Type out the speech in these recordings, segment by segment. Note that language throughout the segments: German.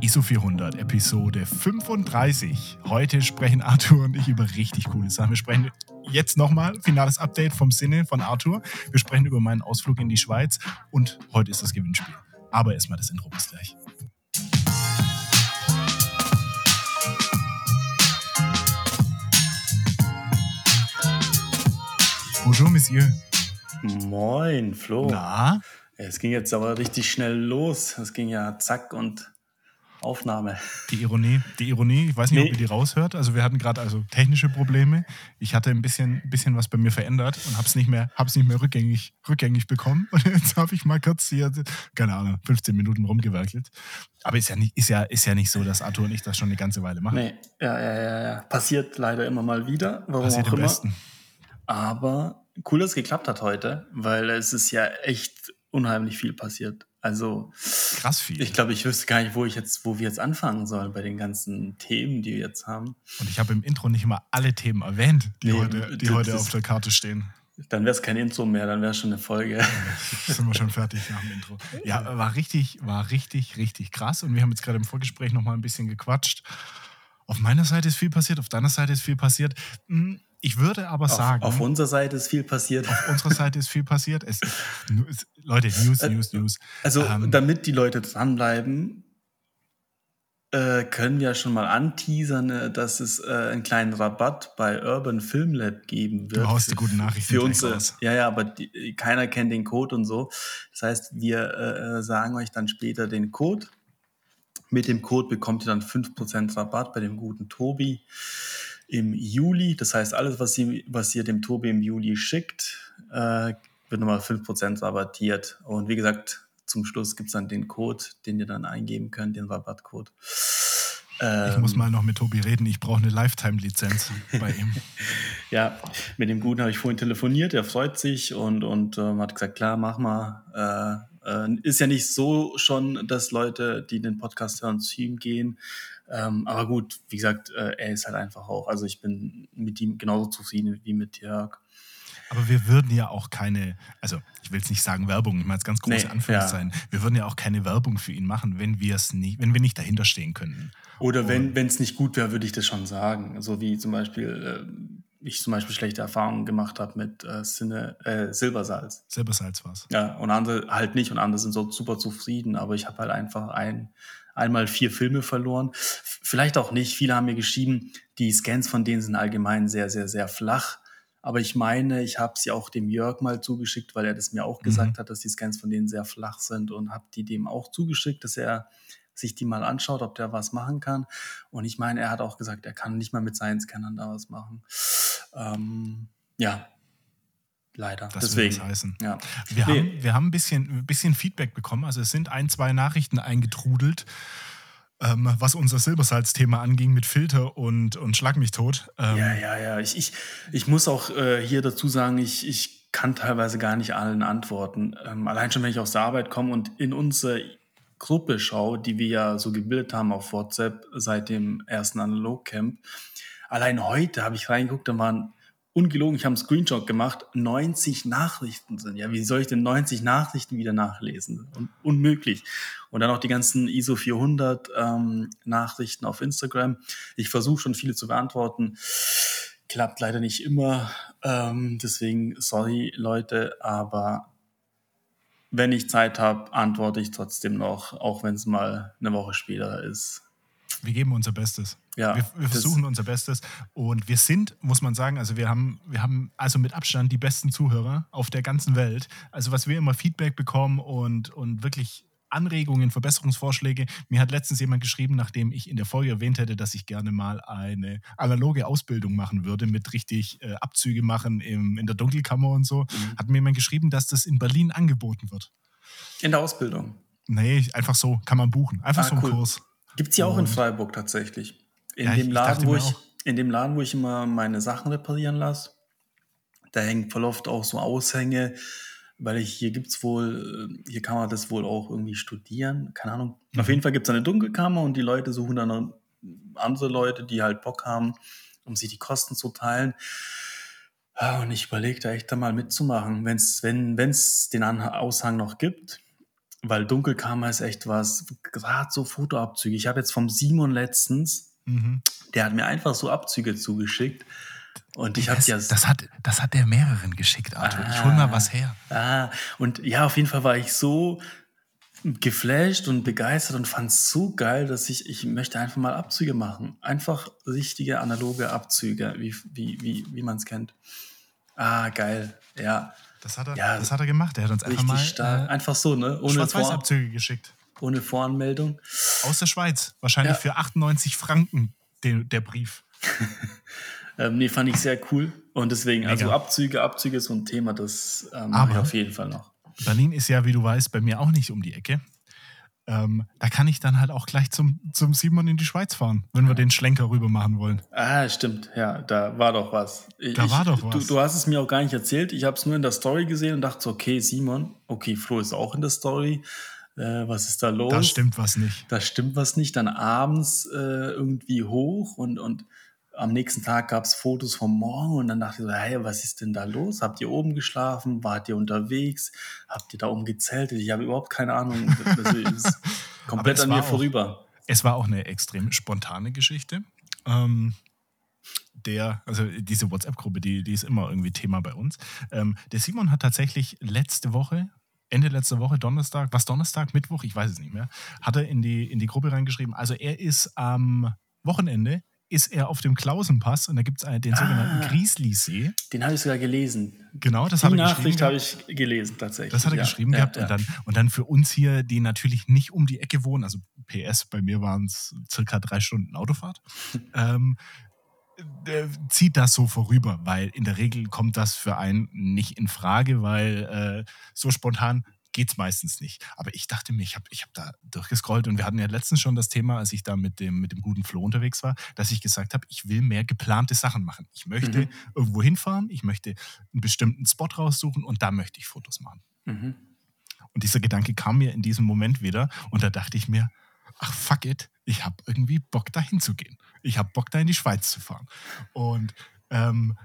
ISO 400, Episode 35. Heute sprechen Arthur und ich über richtig coole Sachen. Wir sprechen jetzt nochmal finales Update vom Sinne von Arthur. Wir sprechen über meinen Ausflug in die Schweiz und heute ist das Gewinnspiel. Aber erstmal das Intro bis gleich. Bonjour, Monsieur. Moin, Flo. Na? Es ging jetzt aber richtig schnell los. Es ging ja zack und Aufnahme. Die Ironie, die Ironie, ich weiß nicht, nee. ob ihr die raushört. Also wir hatten gerade also technische Probleme. Ich hatte ein bisschen, bisschen was bei mir verändert und habe es nicht mehr, hab's nicht mehr rückgängig, rückgängig bekommen. Und jetzt habe ich mal kurz hier, keine Ahnung, 15 Minuten rumgewerkelt. Aber ist ja nicht, ist ja, ist ja nicht so, dass Arthur und ich das schon eine ganze Weile machen. Nee, ja, ja, ja, ja. Passiert leider immer mal wieder. Warum Passiert auch immer. Besten. Aber cool, dass es geklappt hat heute, weil es ist ja echt unheimlich viel passiert. Also krass viel. Ich glaube, ich wüsste gar nicht, wo ich jetzt, wo wir jetzt anfangen sollen bei den ganzen Themen, die wir jetzt haben. Und ich habe im Intro nicht mal alle Themen erwähnt, die nee, heute, die heute auf der Karte stehen. Dann wäre es kein Intro mehr, dann wäre es schon eine Folge. Ja, sind wir schon fertig nach dem Intro. Ja, war richtig, war richtig, richtig krass. Und wir haben jetzt gerade im Vorgespräch noch mal ein bisschen gequatscht. Auf meiner Seite ist viel passiert, auf deiner Seite ist viel passiert. Hm, ich würde aber auf, sagen. Auf unserer Seite ist viel passiert. Auf unserer Seite ist viel passiert. Es, es, Leute, News, äh, News, News. Also, ähm, damit die Leute dranbleiben, äh, können wir schon mal anteasern, äh, dass es äh, einen kleinen Rabatt bei Urban Film Lab geben wird. Du haust die guten Nachrichten für uns. Aus. Ja, ja, aber die, keiner kennt den Code und so. Das heißt, wir äh, sagen euch dann später den Code. Mit dem Code bekommt ihr dann 5% Rabatt bei dem guten Tobi im Juli. Das heißt, alles, was ihr, was ihr dem Tobi im Juli schickt, äh, wird nochmal 5% rabattiert. Und wie gesagt, zum Schluss gibt es dann den Code, den ihr dann eingeben könnt, den Rabattcode. Ähm, ich muss mal noch mit Tobi reden. Ich brauche eine Lifetime-Lizenz bei ihm. ja, mit dem Guten habe ich vorhin telefoniert. Er freut sich und, und ähm, hat gesagt, klar, mach mal. Äh, äh, ist ja nicht so schon, dass Leute, die den Podcast hören, zu ihm gehen. Ähm, aber gut, wie gesagt, äh, er ist halt einfach auch. Also ich bin mit ihm genauso zufrieden wie mit Jörg. Aber wir würden ja auch keine, also ich will jetzt nicht sagen Werbung, ich meine jetzt ganz große nee, Anführungszeichen, ja. wir würden ja auch keine Werbung für ihn machen, wenn wir es nicht, wenn wir nicht dahinter stehen könnten. Oder wenn es nicht gut wäre, würde ich das schon sagen. So wie zum Beispiel, äh, ich zum Beispiel schlechte Erfahrungen gemacht habe mit äh, Sinne, äh, Silbersalz. Silbersalz war es. Ja, und andere halt nicht und andere sind so super zufrieden, aber ich habe halt einfach ein einmal vier Filme verloren. Vielleicht auch nicht. Viele haben mir geschrieben, die Scans von denen sind allgemein sehr, sehr, sehr flach. Aber ich meine, ich habe sie auch dem Jörg mal zugeschickt, weil er das mir auch gesagt mhm. hat, dass die Scans von denen sehr flach sind und habe die dem auch zugeschickt, dass er sich die mal anschaut, ob der was machen kann. Und ich meine, er hat auch gesagt, er kann nicht mal mit seinen Scannern da was machen. Ähm, ja, Leider. Das Deswegen. Will das heißen. Ja. Wir, nee. haben, wir haben ein bisschen, ein bisschen Feedback bekommen. Also es sind ein, zwei Nachrichten eingetrudelt, ähm, was unser Silbersalz-Thema anging mit Filter und, und Schlag mich tot. Ähm, ja, ja, ja. Ich, ich, ich muss auch äh, hier dazu sagen, ich, ich kann teilweise gar nicht allen antworten. Ähm, allein schon, wenn ich aus der Arbeit komme und in unsere Gruppe schaue, die wir ja so gebildet haben auf WhatsApp seit dem ersten Analog-Camp. Allein heute habe ich reingeguckt, da waren ungelogen, ich habe einen Screenshot gemacht, 90 Nachrichten sind. Ja, wie soll ich denn 90 Nachrichten wieder nachlesen? Un unmöglich. Und dann auch die ganzen ISO 400 ähm, Nachrichten auf Instagram. Ich versuche schon viele zu beantworten. Klappt leider nicht immer. Ähm, deswegen, sorry Leute, aber wenn ich Zeit habe, antworte ich trotzdem noch, auch wenn es mal eine Woche später ist. Wir geben unser Bestes. Ja, wir, wir versuchen unser Bestes. Und wir sind, muss man sagen, also wir haben, wir haben also mit Abstand die besten Zuhörer auf der ganzen Welt. Also was wir immer Feedback bekommen und, und wirklich Anregungen, Verbesserungsvorschläge. Mir hat letztens jemand geschrieben, nachdem ich in der Folge erwähnt hätte, dass ich gerne mal eine analoge Ausbildung machen würde, mit richtig äh, Abzüge machen im, in der Dunkelkammer und so, mhm. hat mir jemand geschrieben, dass das in Berlin angeboten wird. In der Ausbildung? Nee, einfach so, kann man buchen. Einfach ah, so einen cool. Kurs. Gibt es ja auch in Freiburg tatsächlich. In, ja, dem Laden, ich wo ich, in dem Laden, wo ich immer meine Sachen reparieren lasse, da hängt voll oft auch so Aushänge, weil ich, hier gibt es wohl, äh, hier kann man das wohl auch irgendwie studieren, keine Ahnung. Mhm. Auf jeden Fall gibt es eine Dunkelkammer und die Leute suchen dann andere Leute, die halt Bock haben, um sich die Kosten zu teilen. Und ich überlege da echt da mal mitzumachen, wenn's, wenn es den Aushang noch gibt weil Dunkelkammer ist echt was, gerade so Fotoabzüge. Ich habe jetzt vom Simon letztens, mhm. der hat mir einfach so Abzüge zugeschickt. Und ich habe ja. Das hat, das hat der mehreren geschickt, Arthur. Ah, ich hol mal was her. Ah, und ja, auf jeden Fall war ich so geflasht und begeistert und fand es so geil, dass ich, ich möchte einfach mal Abzüge machen. Einfach richtige analoge Abzüge, wie, wie, wie, wie man es kennt. Ah, geil. Ja. Das hat er, ja, das hat er gemacht. Er hat uns einfach mal stark. Äh, einfach so, ne? Ohne Schwarz-Weiß-Abzüge geschickt. Ohne Voranmeldung. Aus der Schweiz. Wahrscheinlich ja. für 98 Franken den, der Brief. ähm, nee, fand ich sehr cool. Und deswegen, also Mega. also Abzüge, Abzüge ist so ein Thema, das ähm, mache ich auf jeden Fall noch. Berlin ist ja, wie du weißt, bei mir auch nicht um die Ecke. Ähm, da kann ich dann halt auch gleich zum, zum Simon in die Schweiz fahren, wenn wir den Schlenker rüber machen wollen. Ah, stimmt. Ja, da war doch was. Ich, da war doch was. Du, du, hast es mir auch gar nicht erzählt. Ich habe es nur in der Story gesehen und dachte so, okay, Simon, okay, Flo ist auch in der Story. Äh, was ist da los? Da stimmt was nicht. Da stimmt was nicht. Dann abends äh, irgendwie hoch und, und am nächsten Tag gab es Fotos vom Morgen und dann dachte ich so, hey, was ist denn da los? Habt ihr oben geschlafen? Wart ihr unterwegs? Habt ihr da oben gezeltet? Ich habe überhaupt keine Ahnung. Das ist komplett an mir auch, vorüber. Es war auch eine extrem spontane Geschichte. Ähm, der, also diese WhatsApp-Gruppe, die, die ist immer irgendwie Thema bei uns. Ähm, der Simon hat tatsächlich letzte Woche Ende letzter Woche, Donnerstag, was Donnerstag, Mittwoch, ich weiß es nicht mehr, hat er in die, in die Gruppe reingeschrieben. Also er ist am Wochenende ist er auf dem Klausenpass und da gibt es den sogenannten ah, Griesli-See. Den habe ich sogar gelesen. Genau, das habe ich Nachricht habe ich gelesen, tatsächlich. Das hat er ja, geschrieben ja, gehabt. Ja. Und, dann, und dann für uns hier, die natürlich nicht um die Ecke wohnen, also PS, bei mir waren es circa drei Stunden Autofahrt, ähm, zieht das so vorüber, weil in der Regel kommt das für einen nicht in Frage, weil äh, so spontan geht es meistens nicht. Aber ich dachte mir, ich habe ich hab da durchgescrollt und wir hatten ja letztens schon das Thema, als ich da mit dem, mit dem guten Flo unterwegs war, dass ich gesagt habe, ich will mehr geplante Sachen machen. Ich möchte mhm. irgendwo hinfahren, ich möchte einen bestimmten Spot raussuchen und da möchte ich Fotos machen. Mhm. Und dieser Gedanke kam mir in diesem Moment wieder und da dachte ich mir, ach fuck it, ich habe irgendwie Bock dahin zu gehen. Ich habe Bock da in die Schweiz zu fahren. Und ähm,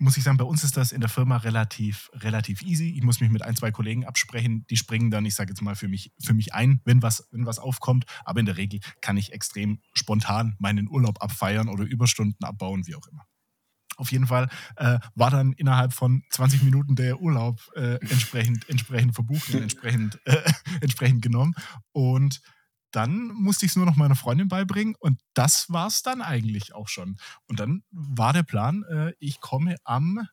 muss ich sagen, bei uns ist das in der Firma relativ, relativ easy. Ich muss mich mit ein, zwei Kollegen absprechen, die springen dann, ich sage jetzt mal, für mich, für mich ein, wenn was, wenn was aufkommt. Aber in der Regel kann ich extrem spontan meinen Urlaub abfeiern oder Überstunden abbauen, wie auch immer. Auf jeden Fall äh, war dann innerhalb von 20 Minuten der Urlaub äh, entsprechend, entsprechend verbucht und entsprechend, äh, entsprechend genommen. Und dann musste ich es nur noch meiner Freundin beibringen und das war es dann eigentlich auch schon. Und dann war der Plan, äh, ich komme am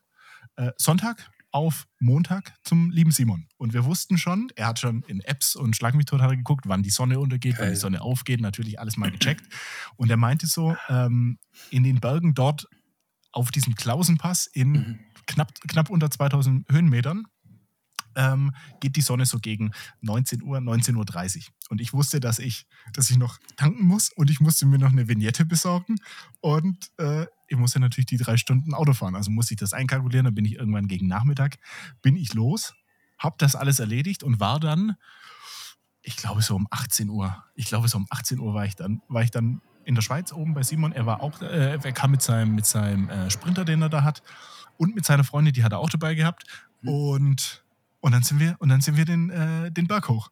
äh, Sonntag auf Montag zum lieben Simon. Und wir wussten schon, er hat schon in Apps und Schlag mich tot hat er geguckt, wann die Sonne untergeht, okay. wann die Sonne aufgeht, natürlich alles mal gecheckt. Und er meinte so, ähm, in den Bergen dort auf diesem Klausenpass in mhm. knapp, knapp unter 2000 Höhenmetern ähm, geht die Sonne so gegen 19 Uhr, 19.30 Uhr. Und ich wusste, dass ich, dass ich noch tanken muss und ich musste mir noch eine Vignette besorgen. Und äh, ich musste natürlich die drei Stunden Auto fahren. Also musste ich das einkalkulieren. Dann bin ich irgendwann gegen Nachmittag, bin ich los, habe das alles erledigt und war dann, ich glaube so um 18 Uhr, ich glaube so um 18 Uhr war ich dann, war ich dann in der Schweiz oben bei Simon. Er war auch, äh, er kam mit seinem, mit seinem äh, Sprinter, den er da hat, und mit seiner Freundin, die hat er auch dabei gehabt. Mhm. Und und dann sind wir, und dann sind wir den, äh, den Berg hoch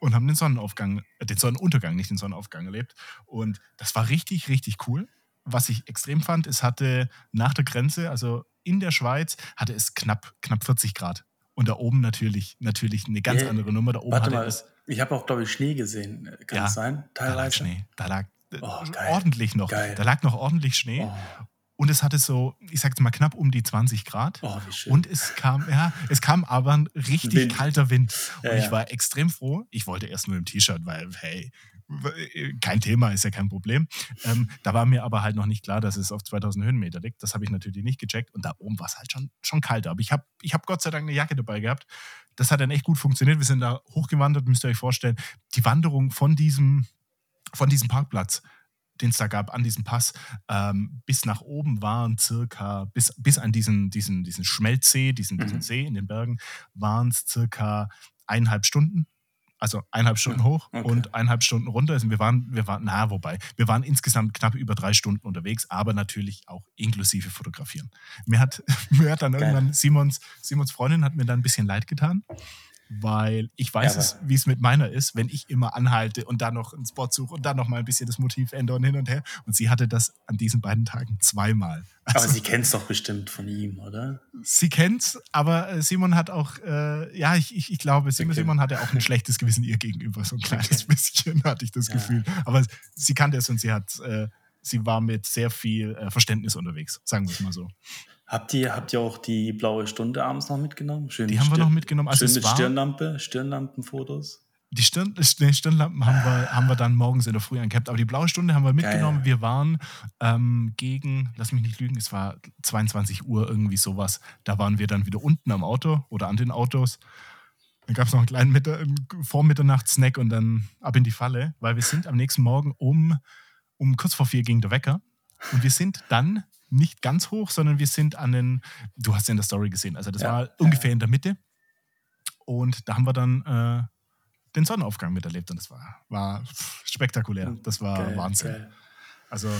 und haben den Sonnenaufgang, äh, den Sonnenuntergang, nicht den Sonnenaufgang erlebt. Und das war richtig, richtig cool. Was ich extrem fand, es hatte nach der Grenze, also in der Schweiz, hatte es knapp, knapp 40 Grad. Und da oben natürlich, natürlich eine ganz yeah. andere Nummer. Da oben Warte mal, es, ich habe auch, glaube ich, Schnee gesehen. Kann ja, das sein? Teilweise. Da lag Schnee. Da lag oh, ordentlich noch. Geil. Da lag noch ordentlich Schnee. Oh. Und es hatte so, ich sag's mal, knapp um die 20 Grad. Oh, wie schön. Und es kam, ja, es kam aber ein richtig Wind. kalter Wind. Und ja, ich war extrem froh. Ich wollte erst nur im T-Shirt, weil, hey, kein Thema, ist ja kein Problem. Ähm, da war mir aber halt noch nicht klar, dass es auf 2000 Höhenmeter liegt. Das habe ich natürlich nicht gecheckt. Und da oben war es halt schon, schon kalter. Aber ich habe ich hab Gott sei Dank eine Jacke dabei gehabt. Das hat dann echt gut funktioniert. Wir sind da hochgewandert, müsst ihr euch vorstellen. Die Wanderung von diesem, von diesem Parkplatz den es da gab an diesem Pass, ähm, bis nach oben waren circa, bis, bis an diesen, diesen, diesen Schmelzsee, diesen, mhm. diesen See in den Bergen, waren es circa eineinhalb Stunden. Also eineinhalb Stunden hoch okay. und eineinhalb Stunden runter. Also wir waren, wir waren, na, wobei, wir waren insgesamt knapp über drei Stunden unterwegs, aber natürlich auch inklusive Fotografieren. Mir hat, mir hat dann Geil. irgendwann Simons, Simons Freundin hat mir dann ein bisschen leid getan, weil ich weiß, ja, wie es mit meiner ist, wenn ich immer anhalte und dann noch einen Spot suche und dann noch mal ein bisschen das Motiv ändern hin und her. Und sie hatte das an diesen beiden Tagen zweimal. Also, aber sie kennt es doch bestimmt von ihm, oder? Sie kennt es, aber äh, Simon hat auch, äh, ja, ich, ich, ich glaube, Simon, okay. Simon hatte auch ein schlechtes Gewissen ihr gegenüber, so ein kleines okay. bisschen, hatte ich das ja. Gefühl. Aber sie kannte es und sie hat, äh, sie war mit sehr viel äh, Verständnis unterwegs, sagen wir es mal so. Habt ihr, habt ihr auch die blaue Stunde abends noch mitgenommen? Schön die haben Stirn, wir noch mitgenommen. Also schön mit Stirnlampe, Stirnlampenfotos. Die, Stirn, die Stirnlampen haben wir, haben wir dann morgens in der Früh angehabt. Aber die blaue Stunde haben wir mitgenommen. Geil. Wir waren ähm, gegen, lass mich nicht lügen, es war 22 Uhr, irgendwie sowas. Da waren wir dann wieder unten am Auto oder an den Autos. Dann gab es noch einen kleinen Mittag, Vormitternachtssnack und dann ab in die Falle, weil wir sind am nächsten Morgen um, um kurz vor vier ging der Wecker. Und wir sind dann nicht ganz hoch, sondern wir sind an den, du hast ja in der Story gesehen, also das ja. war ungefähr in der Mitte. Und da haben wir dann äh, den Sonnenaufgang miterlebt und das war, war spektakulär. Das war geil, Wahnsinn. Geil. Also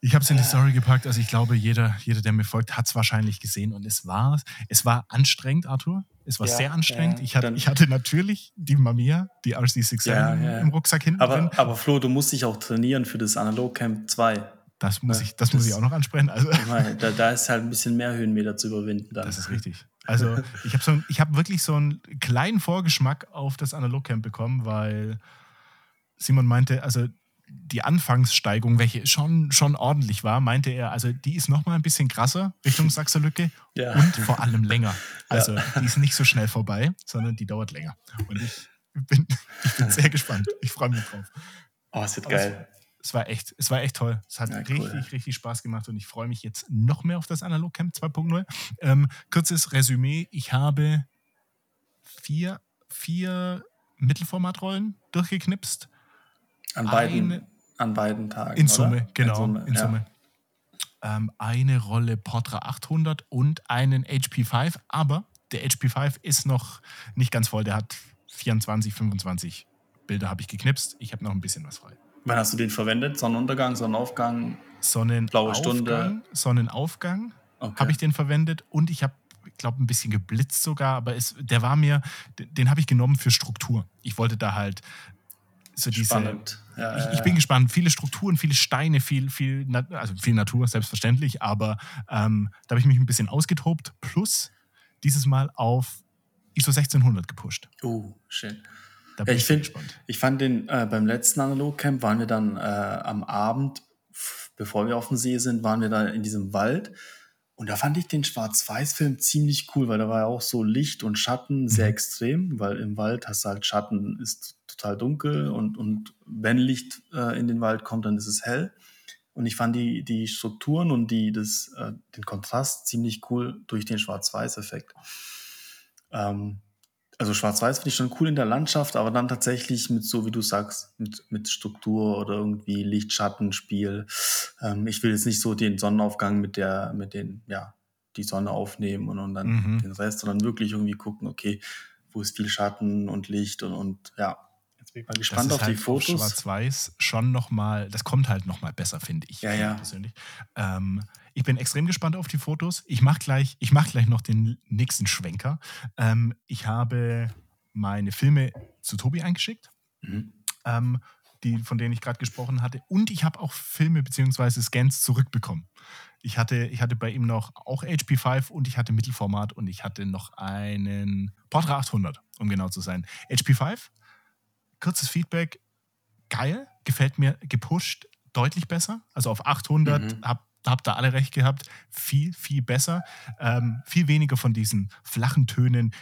ich habe es in die Story gepackt, also ich glaube, jeder, jeder der mir folgt, hat es wahrscheinlich gesehen und es war, es war anstrengend, Arthur. Es war ja, sehr anstrengend. Ja, ich, hatte, ich hatte natürlich die Mamiya, die RC6 ja, im Rucksack hinten aber, drin. Aber Flo, du musst dich auch trainieren für das Analog Camp 2. Das muss, ich, das, das muss ich auch noch ansprechen. Also, da, da, ist halt ein bisschen mehr Höhenmeter zu überwinden. Dann. Das ist richtig. Also ich habe so hab wirklich so einen kleinen Vorgeschmack auf das Analogcamp bekommen, weil Simon meinte, also die Anfangssteigung, welche schon, schon ordentlich war, meinte er, also die ist noch mal ein bisschen krasser Richtung Sachserlücke ja. und vor allem länger. Also ja. die ist nicht so schnell vorbei, sondern die dauert länger. Und ich bin, ich bin sehr gespannt. Ich freue mich drauf. Oh, es wird geil es war echt, es war echt toll. Es hat ja, cool. richtig, richtig Spaß gemacht und ich freue mich jetzt noch mehr auf das Analog Camp 2.0. Ähm, kurzes Resümee: Ich habe vier, vier Mittelformatrollen durchgeknipst. An beiden, eine, an beiden Tagen. In Summe, oder? genau. In Summe. In Summe. Ja. Ähm, eine Rolle Portra 800 und einen HP5, aber der HP5 ist noch nicht ganz voll. Der hat 24, 25 Bilder habe ich geknipst. Ich habe noch ein bisschen was frei. Wann hast du den verwendet? Sonnenuntergang, Sonnenaufgang, Sonnenaufgang, blaue Stunde? Sonnenaufgang okay. habe ich den verwendet und ich habe, ich glaube, ein bisschen geblitzt sogar, aber es, der war mir, den habe ich genommen für Struktur. Ich wollte da halt so diese. Spannend. Ja, ich, ich, bin gespannt. Viele Strukturen, viele Steine, viel, viel, also viel Natur, selbstverständlich, aber ähm, da habe ich mich ein bisschen ausgetobt. Plus dieses Mal auf ISO 1600 gepusht. Oh, schön. Ja, ich, ich find, Ich fand den, äh, beim letzten Analogcamp waren wir dann äh, am Abend, bevor wir auf dem See sind, waren wir da in diesem Wald. Und da fand ich den Schwarz-Weiß-Film ziemlich cool, weil da war ja auch so Licht und Schatten sehr mhm. extrem, weil im Wald hast du halt Schatten, ist total dunkel und, und wenn Licht äh, in den Wald kommt, dann ist es hell. Und ich fand die, die Strukturen und die, das, äh, den Kontrast ziemlich cool durch den Schwarz-Weiß-Effekt. Ähm, also Schwarz-Weiß finde ich schon cool in der Landschaft, aber dann tatsächlich mit so, wie du sagst, mit, mit Struktur oder irgendwie Licht-Schattenspiel. Ähm, ich will jetzt nicht so den Sonnenaufgang mit der, mit den, ja, die Sonne aufnehmen und, und dann mhm. den Rest, sondern wirklich irgendwie gucken, okay, wo ist viel Schatten und Licht und, und ja. Bin ich mal gespannt auf halt die Fotos. Schwarz-Weiß schon nochmal, das kommt halt nochmal besser, finde ich. Ja, ja. Persönlich. Ähm, ich bin extrem gespannt auf die Fotos. Ich mache gleich, mach gleich noch den nächsten Schwenker. Ähm, ich habe meine Filme zu Tobi eingeschickt, mhm. ähm, die, von denen ich gerade gesprochen hatte. Und ich habe auch Filme bzw. Scans zurückbekommen. Ich hatte, ich hatte bei ihm noch auch HP5 und ich hatte Mittelformat und ich hatte noch einen Portra 800, um genau zu sein. HP5, kurzes Feedback, geil, gefällt mir, gepusht, deutlich besser. Also auf 800 mhm. habe habt ihr alle recht gehabt, viel, viel besser. Ähm, viel weniger von diesen flachen Tönen.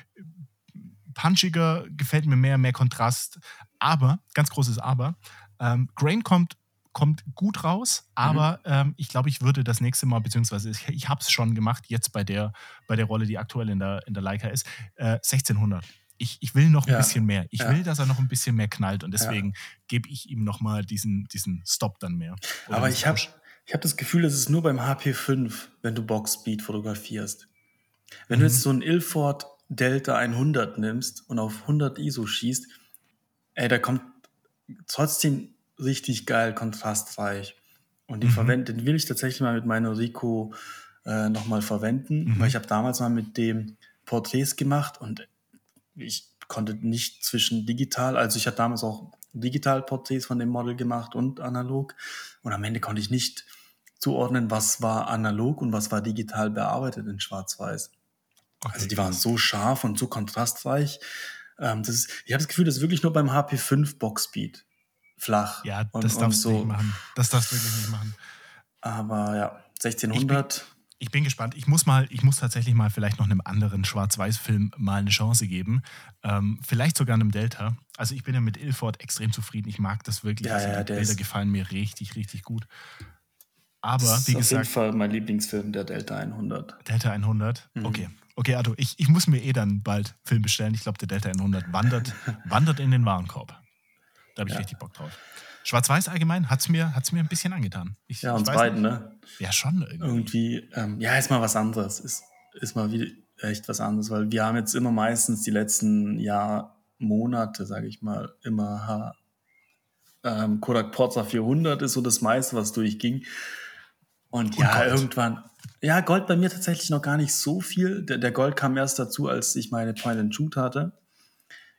Punchiger gefällt mir mehr, mehr Kontrast. Aber, ganz großes Aber, ähm, Grain kommt, kommt gut raus, aber mhm. ähm, ich glaube, ich würde das nächste Mal, beziehungsweise ich, ich habe es schon gemacht, jetzt bei der, bei der Rolle, die aktuell in der, in der Leica ist, äh, 1600. Ich, ich, will noch ein ja. bisschen mehr. Ich ja. will, dass er noch ein bisschen mehr knallt und deswegen ja. gebe ich ihm nochmal diesen, diesen Stop dann mehr. Aber ich habe ich habe das Gefühl, das ist nur beim HP5, wenn du Boxspeed fotografierst. Wenn mhm. du jetzt so ein Ilford Delta 100 nimmst und auf 100 ISO schießt, ey, da kommt trotzdem richtig geil kontrastreich. Und den, mhm. verwend, den will ich tatsächlich mal mit meiner Rico äh, nochmal verwenden, mhm. weil ich habe damals mal mit dem Porträts gemacht und ich konnte nicht zwischen digital, also ich hatte damals auch Digitalporträts von dem Model gemacht und analog. Und am Ende konnte ich nicht zuordnen, was war analog und was war digital bearbeitet in Schwarz-Weiß. Okay. Also die waren so scharf und so kontrastreich. Ähm, das ist, ich habe das Gefühl, das ist wirklich nur beim HP5 Boxspeed flach. Ja, und, das darfst du so. nicht machen. Das darfst du wirklich nicht machen. Aber ja, 1600 ich bin gespannt. Ich muss mal, ich muss tatsächlich mal vielleicht noch einem anderen Schwarz-Weiß-Film mal eine Chance geben. Ähm, vielleicht sogar einem Delta. Also ich bin ja mit Ilford extrem zufrieden. Ich mag das wirklich. Ja, also ja, die Bilder ist, gefallen mir richtig, richtig gut. Aber das ist wie gesagt. Auf jeden Fall mein Lieblingsfilm, der Delta 100. Delta 100? Mhm. Okay. Okay, also ich, ich muss mir eh dann bald Film bestellen. Ich glaube, der Delta 100 wandert, wandert in den Warenkorb. Da habe ich ja. richtig Bock drauf. Schwarz-Weiß allgemein hat es mir, hat's mir ein bisschen angetan. Ich, ja, uns beiden, ne? Ja, schon irgendwie. irgendwie ähm, ja, ist mal was anderes. Ist, ist mal wieder echt was anderes, weil wir haben jetzt immer meistens die letzten Jahr, Monate, sage ich mal, immer ähm, Kodak Porza 400 ist so das meiste, was durchging. Und, Und ja, Gold. irgendwann, ja, Gold bei mir tatsächlich noch gar nicht so viel. Der, der Gold kam erst dazu, als ich meine Point and Shoot hatte.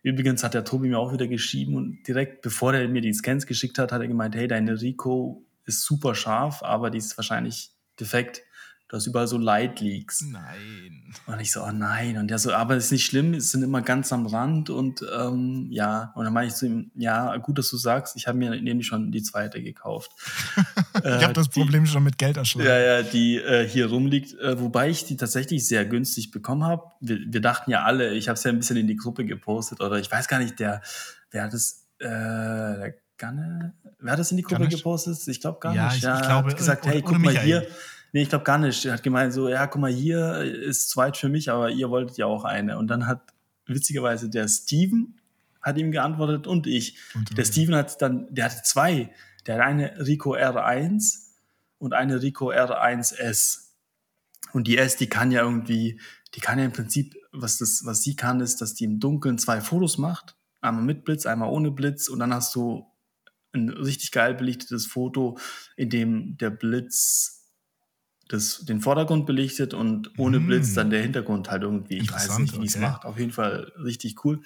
Übrigens hat der Tobi mir auch wieder geschrieben und direkt bevor er mir die Scans geschickt hat, hat er gemeint, hey, deine Rico ist super scharf, aber die ist wahrscheinlich defekt. Du hast überall so Light Leaks. Nein. Und ich so, oh nein. Und der so, aber ist nicht schlimm, es sind immer ganz am Rand und ähm, ja. Und dann meine ich zu ihm, ja, gut, dass du sagst, ich habe mir nämlich schon die zweite gekauft. ich äh, habe das Problem schon mit Geld erschlagen. Ja, ja, die äh, hier rumliegt, äh, wobei ich die tatsächlich sehr günstig bekommen habe. Wir, wir, dachten ja alle, ich habe es ja ein bisschen in die Gruppe gepostet oder ich weiß gar nicht, der, wer hat es, äh, der Ganne, wer hat das in die Gruppe Garnisch? gepostet? Ich glaube gar ja, nicht. Ich, ja, ich glaube, hat gesagt, hey, guck mal hier Nee, ich glaube gar nicht. Er hat gemeint so, ja, guck mal, hier ist zweit für mich, aber ihr wolltet ja auch eine. Und dann hat witzigerweise der Steven hat ihm geantwortet und ich. Und der Steven hat dann, der hatte zwei. Der hat eine Rico R1 und eine Rico R1S. Und die S, die kann ja irgendwie, die kann ja im Prinzip, was das, was sie kann, ist, dass die im Dunkeln zwei Fotos macht. Einmal mit Blitz, einmal ohne Blitz. Und dann hast du ein richtig geil belichtetes Foto, in dem der Blitz das, den Vordergrund belichtet und ohne mm. Blitz dann der Hintergrund halt irgendwie. Ich weiß nicht, wie es okay. macht. Auf jeden Fall richtig cool.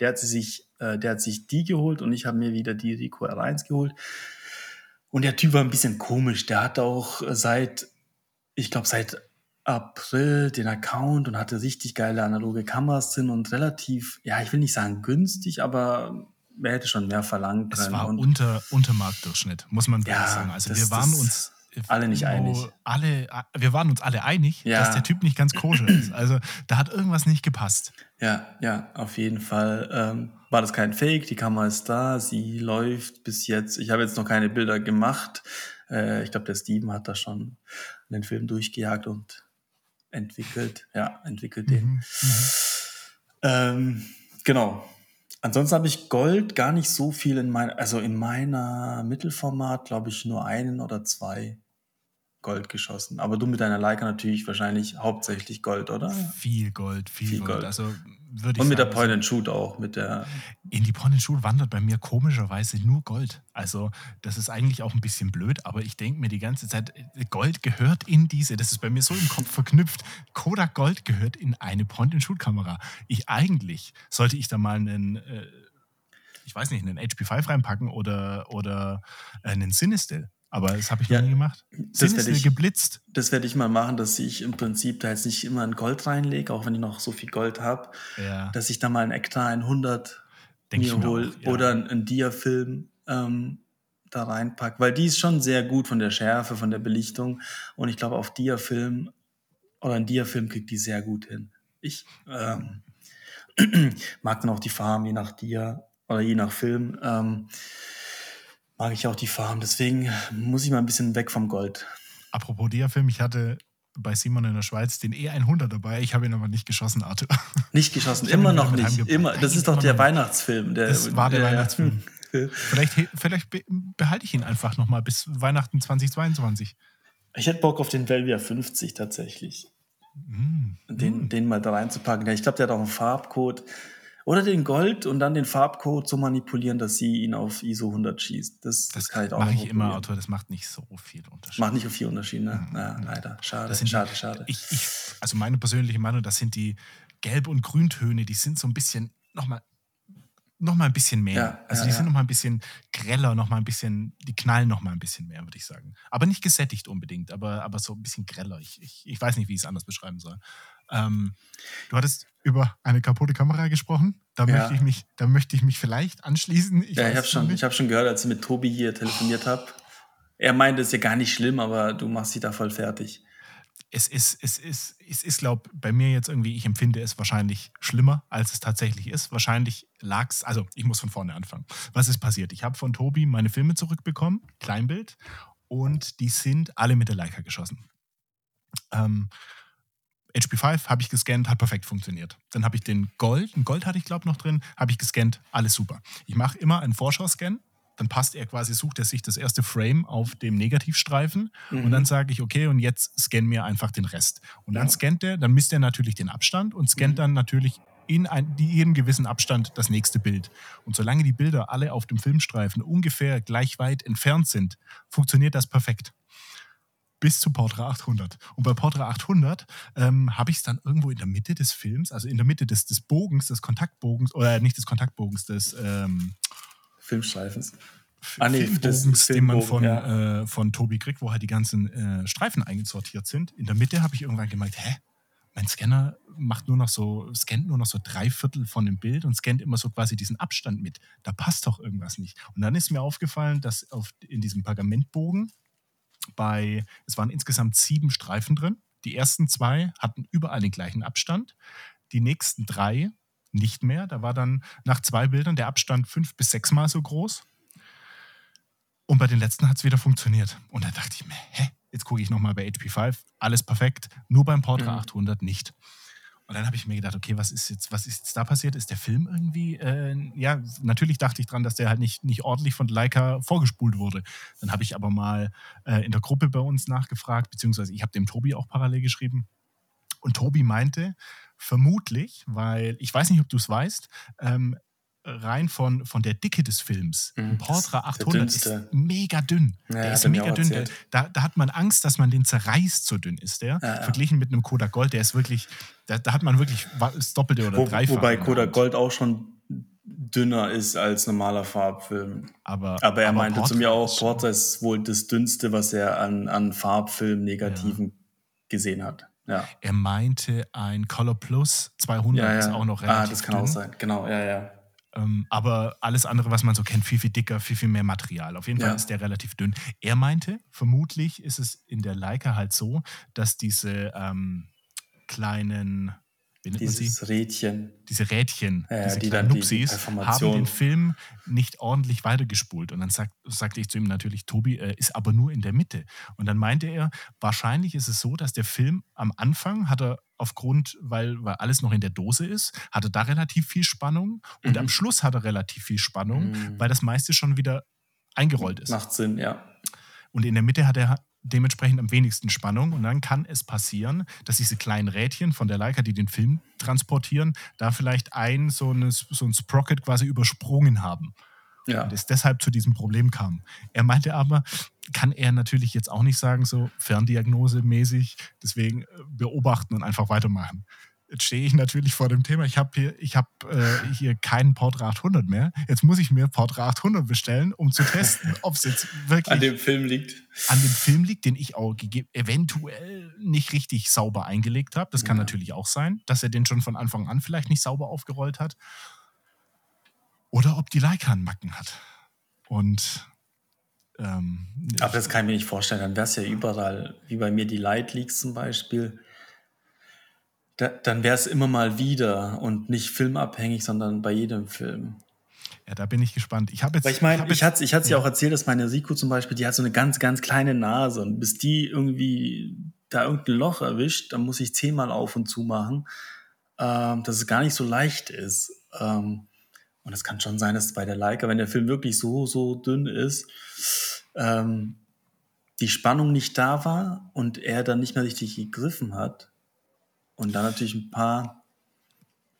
Der hat sich, äh, der hat sich die geholt und ich habe mir wieder die Rico R1 geholt. Und der Typ war ein bisschen komisch. Der hat auch seit, ich glaube, seit April den Account und hatte richtig geile analoge Kameras drin und relativ, ja, ich will nicht sagen günstig, aber er hätte schon mehr verlangt. Es war unter, unter Marktdurchschnitt, muss man ja, sagen. Also das, wir waren uns alle nicht einig. Alle, wir waren uns alle einig, ja. dass der Typ nicht ganz koscher ist. Also da hat irgendwas nicht gepasst. Ja, ja, auf jeden Fall ähm, war das kein Fake. Die Kamera ist da, sie läuft bis jetzt. Ich habe jetzt noch keine Bilder gemacht. Äh, ich glaube, der Steven hat da schon den Film durchgejagt und entwickelt. Ja, entwickelt den. Mhm, mhm. ähm, genau. Ansonsten habe ich Gold gar nicht so viel in meiner, also in meiner Mittelformat, glaube ich, nur einen oder zwei. Gold geschossen. Aber du mit deiner Leica natürlich wahrscheinlich hauptsächlich Gold, oder? Viel Gold, viel, viel Gold. Gold. Also würde ich Und mit sagen, der Point and Shoot auch, mit der. In die Point and Shoot wandert bei mir komischerweise nur Gold. Also das ist eigentlich auch ein bisschen blöd, aber ich denke mir die ganze Zeit, Gold gehört in diese. Das ist bei mir so im Kopf verknüpft. Kodak Gold gehört in eine Point and Shoot Kamera. Ich eigentlich sollte ich da mal einen äh, ich weiß nicht, einen HP5 reinpacken oder, oder einen Cinestill. Aber das habe ich ja, noch nie gemacht. Das werde ich geblitzt. Das werde ich mal machen, dass ich im Prinzip da jetzt nicht immer ein Gold reinlege, auch wenn ich noch so viel Gold habe, ja. dass ich da mal ein Ektar 100 Denk mir hole ja. oder ein Diafilm ähm, da reinpacke, weil die ist schon sehr gut von der Schärfe, von der Belichtung und ich glaube auf Diafilm oder ein Diafilm kriegt die sehr gut hin. Ich ähm, mag dann auch die Farben je nach Dia oder je nach Film. Ähm, mag ich auch die Farben. Deswegen muss ich mal ein bisschen weg vom Gold. Apropos Diafilm, ich hatte bei Simon in der Schweiz den E100 dabei. Ich habe ihn aber nicht geschossen, Arthur. Nicht geschossen, immer noch nicht. Immer. Das ist doch der Weihnachtsfilm. Der, das war der, der Weihnachtsfilm. vielleicht, vielleicht behalte ich ihn einfach noch mal bis Weihnachten 2022. Ich hätte Bock auf den Velvia 50 tatsächlich. Mm. Den, mm. den mal da reinzupacken. ich glaube, der hat auch einen Farbcode. Oder den Gold und dann den Farbcode so manipulieren, dass sie ihn auf ISO 100 schießt. Das, das, kann ich auch Mache ich immer, Autor, das macht nicht so viel Unterschied. Macht nicht so viel Unterschied, ne? Mhm. Ja, leider. Schade, schade, die, schade. Ich, ich, also meine persönliche Meinung, das sind die Gelb- und Grüntöne, die sind so ein bisschen nochmal noch mal ein bisschen mehr. Ja, also die ja, sind noch mal ein bisschen greller, noch mal ein bisschen, die knallen noch mal ein bisschen mehr, würde ich sagen. Aber nicht gesättigt unbedingt, aber, aber so ein bisschen greller. Ich, ich, ich weiß nicht, wie ich es anders beschreiben soll. Ähm, du hattest über eine kaputte Kamera gesprochen. Da, ja. möchte, ich mich, da möchte ich mich vielleicht anschließen. Ich ja, ich habe schon, hab schon gehört, als ich mit Tobi hier telefoniert habe. Er meinte, es ist ja gar nicht schlimm, aber du machst dich da voll fertig es ist, es ist, es ist, glaube bei mir jetzt irgendwie, ich empfinde es wahrscheinlich schlimmer, als es tatsächlich ist. Wahrscheinlich lag es, also ich muss von vorne anfangen. Was ist passiert? Ich habe von Tobi meine Filme zurückbekommen, Kleinbild, und die sind alle mit der Leica geschossen. Ähm, HP5 habe ich gescannt, hat perfekt funktioniert. Dann habe ich den Gold, ein Gold hatte ich glaube noch drin, habe ich gescannt, alles super. Ich mache immer einen Vorschau-Scan, dann passt er quasi, sucht er sich das erste Frame auf dem Negativstreifen mhm. und dann sage ich, okay, und jetzt scan mir einfach den Rest. Und dann ja. scannt er, dann misst er natürlich den Abstand und scannt mhm. dann natürlich in ein, jedem gewissen Abstand das nächste Bild. Und solange die Bilder alle auf dem Filmstreifen ungefähr gleich weit entfernt sind, funktioniert das perfekt. Bis zu Portra 800. Und bei Portra 800 ähm, habe ich es dann irgendwo in der Mitte des Films, also in der Mitte des, des Bogens, des Kontaktbogens, oder nicht des Kontaktbogens, des, ähm, Filmstreifens. Ah, nee, Filmbogens, den man von, ja. äh, von Tobi kriegt, wo halt die ganzen äh, Streifen eingesortiert sind. In der Mitte habe ich irgendwann gemerkt, hä? Mein Scanner macht nur noch so, scannt nur noch so drei Viertel von dem Bild und scannt immer so quasi diesen Abstand mit. Da passt doch irgendwas nicht. Und dann ist mir aufgefallen, dass auf, in diesem Pergamentbogen bei, es waren insgesamt sieben Streifen drin. Die ersten zwei hatten überall den gleichen Abstand. Die nächsten drei nicht mehr. Da war dann nach zwei Bildern der Abstand fünf bis sechsmal so groß. Und bei den letzten hat es wieder funktioniert. Und da dachte ich mir, hä, jetzt gucke ich nochmal bei HP5, alles perfekt, nur beim Portra mhm. 800 nicht. Und dann habe ich mir gedacht, okay, was ist jetzt, was ist jetzt da passiert? Ist der Film irgendwie, äh, ja, natürlich dachte ich dran, dass der halt nicht, nicht ordentlich von Leica vorgespult wurde. Dann habe ich aber mal äh, in der Gruppe bei uns nachgefragt, beziehungsweise ich habe dem Tobi auch parallel geschrieben. Und Tobi meinte, vermutlich, weil ich weiß nicht, ob du es weißt, ähm, rein von, von der Dicke des Films. Mhm, Portra 800 ist mega dünn. Ja, der ist mega dünn. Der, da, da hat man Angst, dass man den zerreißt, so dünn ist der. Ja, ja. Verglichen mit einem Kodak Gold, der ist wirklich, da, da hat man wirklich das Doppelte oder Wo, Dreifache. Wobei Kodak Gold auch schon dünner ist als normaler Farbfilm. Aber, aber er aber meinte Portra zu mir auch, Portra ist wohl das dünnste, was er an, an Farbfilm-Negativen gesehen hat. Ja. Er meinte, ein Color Plus 200 ja, ja. ist auch noch relativ Ah, das kann dünn. auch sein. Genau, ja, ja. Ähm, aber alles andere, was man so kennt, viel, viel dicker, viel, viel mehr Material. Auf jeden Fall ist der relativ dünn. Er meinte, vermutlich ist es in der Leica halt so, dass diese ähm, kleinen dieses Rädchen. Diese Rädchen, ja, diese die kleinen Nupsis, haben den Film nicht ordentlich weitergespult. Und dann sagt, sagte ich zu ihm natürlich, Tobi äh, ist aber nur in der Mitte. Und dann meinte er, wahrscheinlich ist es so, dass der Film am Anfang hat er aufgrund, weil, weil alles noch in der Dose ist, hatte da relativ viel Spannung. Und mhm. am Schluss hat er relativ viel Spannung, mhm. weil das meiste schon wieder eingerollt ist. Macht Sinn, ja. Und in der Mitte hat er dementsprechend am wenigsten Spannung. Und dann kann es passieren, dass diese kleinen Rädchen von der Leica, die den Film transportieren, da vielleicht ein so, eine, so ein Sprocket quasi übersprungen haben. Ja. Und es deshalb zu diesem Problem kam. Er meinte aber, kann er natürlich jetzt auch nicht sagen, so Ferndiagnose mäßig, deswegen äh, beobachten und einfach weitermachen. Jetzt stehe ich natürlich vor dem Thema. Ich habe hier, ich hab, äh, hier keinen Portra 800 mehr. Jetzt muss ich mir Portra 800 bestellen, um zu testen, ob es jetzt wirklich an dem Film liegt. An dem Film liegt, den ich auch eventuell nicht richtig sauber eingelegt habe. Das kann ja. natürlich auch sein, dass er den schon von Anfang an vielleicht nicht sauber aufgerollt hat. Oder ob die Leica einen Macken hat. Und ähm, aber das kann ich mir nicht vorstellen. Dann wäre es ja überall, wie bei mir die Light Leaks zum Beispiel da, dann wäre es immer mal wieder und nicht filmabhängig, sondern bei jedem Film. Ja, da bin ich gespannt. Ich habe jetzt. Weil ich meine, ich hatte es ja auch erzählt, dass meine Rico zum Beispiel, die hat so eine ganz, ganz kleine Nase und bis die irgendwie da irgendein Loch erwischt, dann muss ich zehnmal auf und zu machen, ähm, dass es gar nicht so leicht ist. Ähm, und es kann schon sein, dass bei der Leica, wenn der Film wirklich so, so dünn ist, ähm, die Spannung nicht da war und er dann nicht mehr richtig gegriffen hat und dann natürlich ein paar,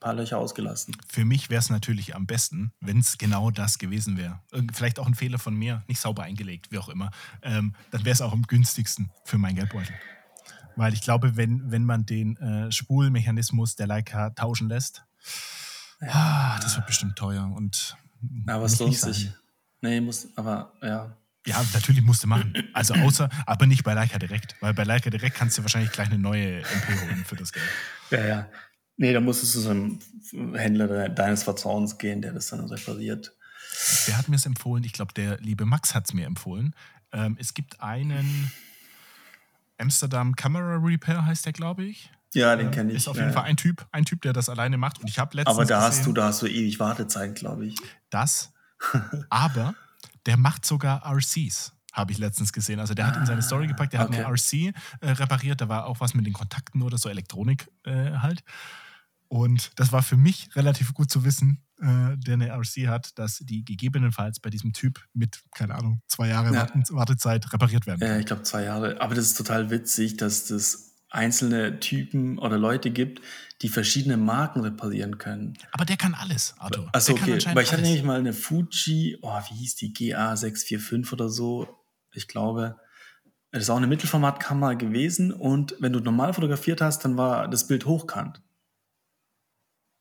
paar Löcher ausgelassen. Für mich wäre es natürlich am besten, wenn es genau das gewesen wäre. Vielleicht auch ein Fehler von mir, nicht sauber eingelegt, wie auch immer. Ähm, dann wäre es auch am günstigsten für mein Geldbeutel. Weil ich glaube, wenn, wenn man den äh, Spulmechanismus der Leica tauschen lässt, ja. ah, das wird bestimmt teuer und. Aber es lohnt sich. Nee, muss, aber ja. Ja, natürlich musst du machen. Also außer, aber nicht bei Leica direkt, weil bei Leica direkt kannst du wahrscheinlich gleich eine neue MP holen für das Geld. Ja, ja. Nee, da musstest du zu einem Händler deines Vertrauens gehen, der das dann repariert. Wer hat mir es empfohlen? Ich glaube, der liebe Max hat es mir empfohlen. Ähm, es gibt einen Amsterdam Camera Repair, heißt der, glaube ich. Ja, den kenne ich. Ist auf jeden ja. Fall ein Typ, ein Typ, der das alleine macht. Und ich habe letztens. Aber da gesehen, hast du, da hast du ewig Wartezeit, glaube ich. Das. aber der macht sogar RCs habe ich letztens gesehen. Also der hat in seine Story gepackt, der okay. hat eine RC äh, repariert, da war auch was mit den Kontakten oder so, Elektronik äh, halt. Und das war für mich relativ gut zu wissen, äh, der eine RC hat, dass die gegebenenfalls bei diesem Typ mit, keine Ahnung, zwei Jahre ja. Wartezeit repariert werden. Ja, ich glaube zwei Jahre. Aber das ist total witzig, dass das einzelne Typen oder Leute gibt, die verschiedene Marken reparieren können. Aber der kann alles, Arthur. Achso, okay. Weil ich hatte nämlich mal eine Fuji, oh, wie hieß die, GA645 oder so, ich glaube. Das ist auch eine Mittelformatkamera gewesen und wenn du normal fotografiert hast, dann war das Bild hochkant.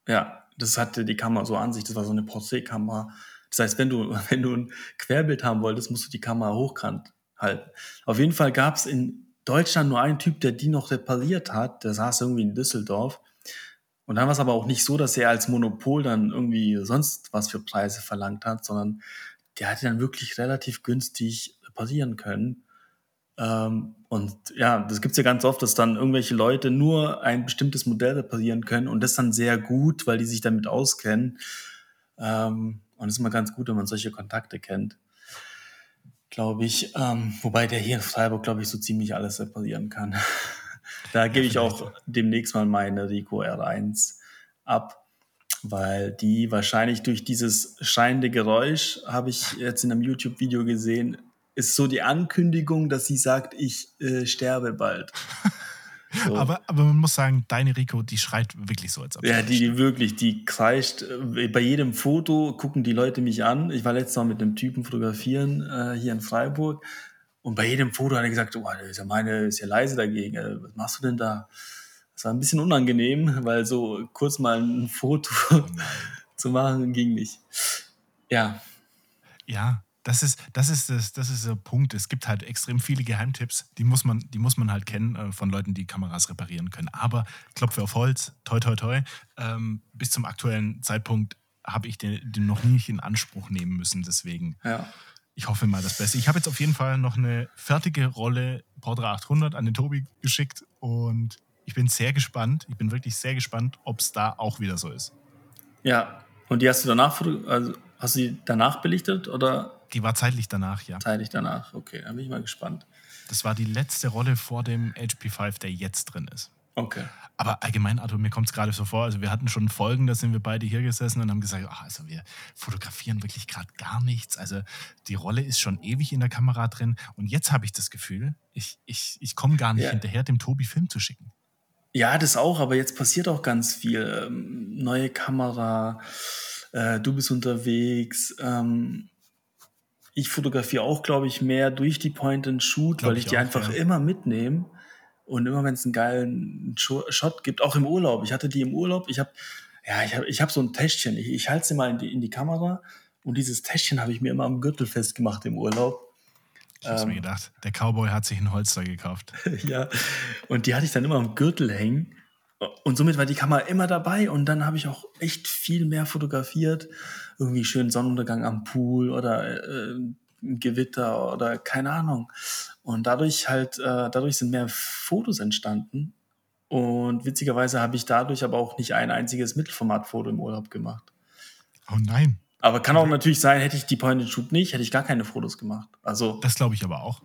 Ja, das hatte die Kamera so an sich, das war so eine Porträtkamera. Das heißt, wenn du, wenn du ein Querbild haben wolltest, musst du die Kamera hochkant halten. Auf jeden Fall gab es in Deutschland nur einen Typ, der die noch repariert hat. Der saß irgendwie in Düsseldorf. Und dann war es aber auch nicht so, dass er als Monopol dann irgendwie sonst was für Preise verlangt hat, sondern der hat dann wirklich relativ günstig reparieren können. Ähm, und ja, das gibt es ja ganz oft, dass dann irgendwelche Leute nur ein bestimmtes Modell reparieren können und das dann sehr gut, weil die sich damit auskennen. Ähm, und es ist immer ganz gut, wenn man solche Kontakte kennt glaube ich. Ähm, wobei der hier in Freiburg, glaube ich, so ziemlich alles reparieren kann. da gebe ich auch demnächst mal meine Rico R1 ab, weil die wahrscheinlich durch dieses scheinende Geräusch, habe ich jetzt in einem YouTube-Video gesehen, ist so die Ankündigung, dass sie sagt, ich äh, sterbe bald. So. Aber, aber man muss sagen, deine Rico, die schreit wirklich so als ob Ja, die, die wirklich, die kreischt. Äh, bei jedem Foto gucken die Leute mich an. Ich war letztes Mal mit einem Typen fotografieren äh, hier in Freiburg. Und bei jedem Foto hat er gesagt, oh, ist ja meine, ist ja leise dagegen. Äh, was machst du denn da? Das war ein bisschen unangenehm, weil so kurz mal ein Foto oh zu machen ging nicht. Ja. Ja, das ist, das ist, das, das ist der Punkt. Es gibt halt extrem viele Geheimtipps, die muss man, die muss man halt kennen äh, von Leuten, die Kameras reparieren können. Aber Klopfe auf Holz, toi, toi, toi. Ähm, bis zum aktuellen Zeitpunkt habe ich den, den, noch nicht in Anspruch nehmen müssen. Deswegen, ja. ich hoffe mal das Beste. Ich habe jetzt auf jeden Fall noch eine fertige Rolle Portra 800 an den Tobi geschickt und ich bin sehr gespannt. Ich bin wirklich sehr gespannt, ob es da auch wieder so ist. Ja, und die hast du danach, also hast du die danach belichtet oder? Die war zeitlich danach, ja. Zeitlich danach, okay, da bin ich mal gespannt. Das war die letzte Rolle vor dem HP5, der jetzt drin ist. Okay. Aber allgemein, Arthur, mir kommt es gerade so vor, also wir hatten schon Folgen, da sind wir beide hier gesessen und haben gesagt, ach, also wir fotografieren wirklich gerade gar nichts. Also die Rolle ist schon ewig in der Kamera drin und jetzt habe ich das Gefühl, ich, ich, ich komme gar nicht ja. hinterher, dem Tobi Film zu schicken. Ja, das auch, aber jetzt passiert auch ganz viel. Ähm, neue Kamera, äh, du bist unterwegs, ähm, ich fotografiere auch, glaube ich, mehr durch die Point-and-Shoot, weil ich, ich die auch, einfach ja. immer mitnehme. Und immer, wenn es einen geilen Shot gibt, auch im Urlaub. Ich hatte die im Urlaub. Ich habe ja, ich habe ich hab so ein Täschchen. Ich, ich halte sie mal in die, in die Kamera. Und dieses Täschchen habe ich mir immer am Gürtel festgemacht im Urlaub. Ich habe ähm, mir gedacht, der Cowboy hat sich ein Holster gekauft. ja, und die hatte ich dann immer am Gürtel hängen. Und somit war die Kamera immer dabei und dann habe ich auch echt viel mehr fotografiert. Irgendwie schön Sonnenuntergang am Pool oder äh, Gewitter oder keine Ahnung. Und dadurch halt, äh, dadurch sind mehr Fotos entstanden. Und witzigerweise habe ich dadurch aber auch nicht ein einziges Mittelformatfoto im Urlaub gemacht. Oh nein. Aber kann auch natürlich sein, hätte ich die Point-and-Shoot nicht, hätte ich gar keine Fotos gemacht. Also, das glaube ich aber auch.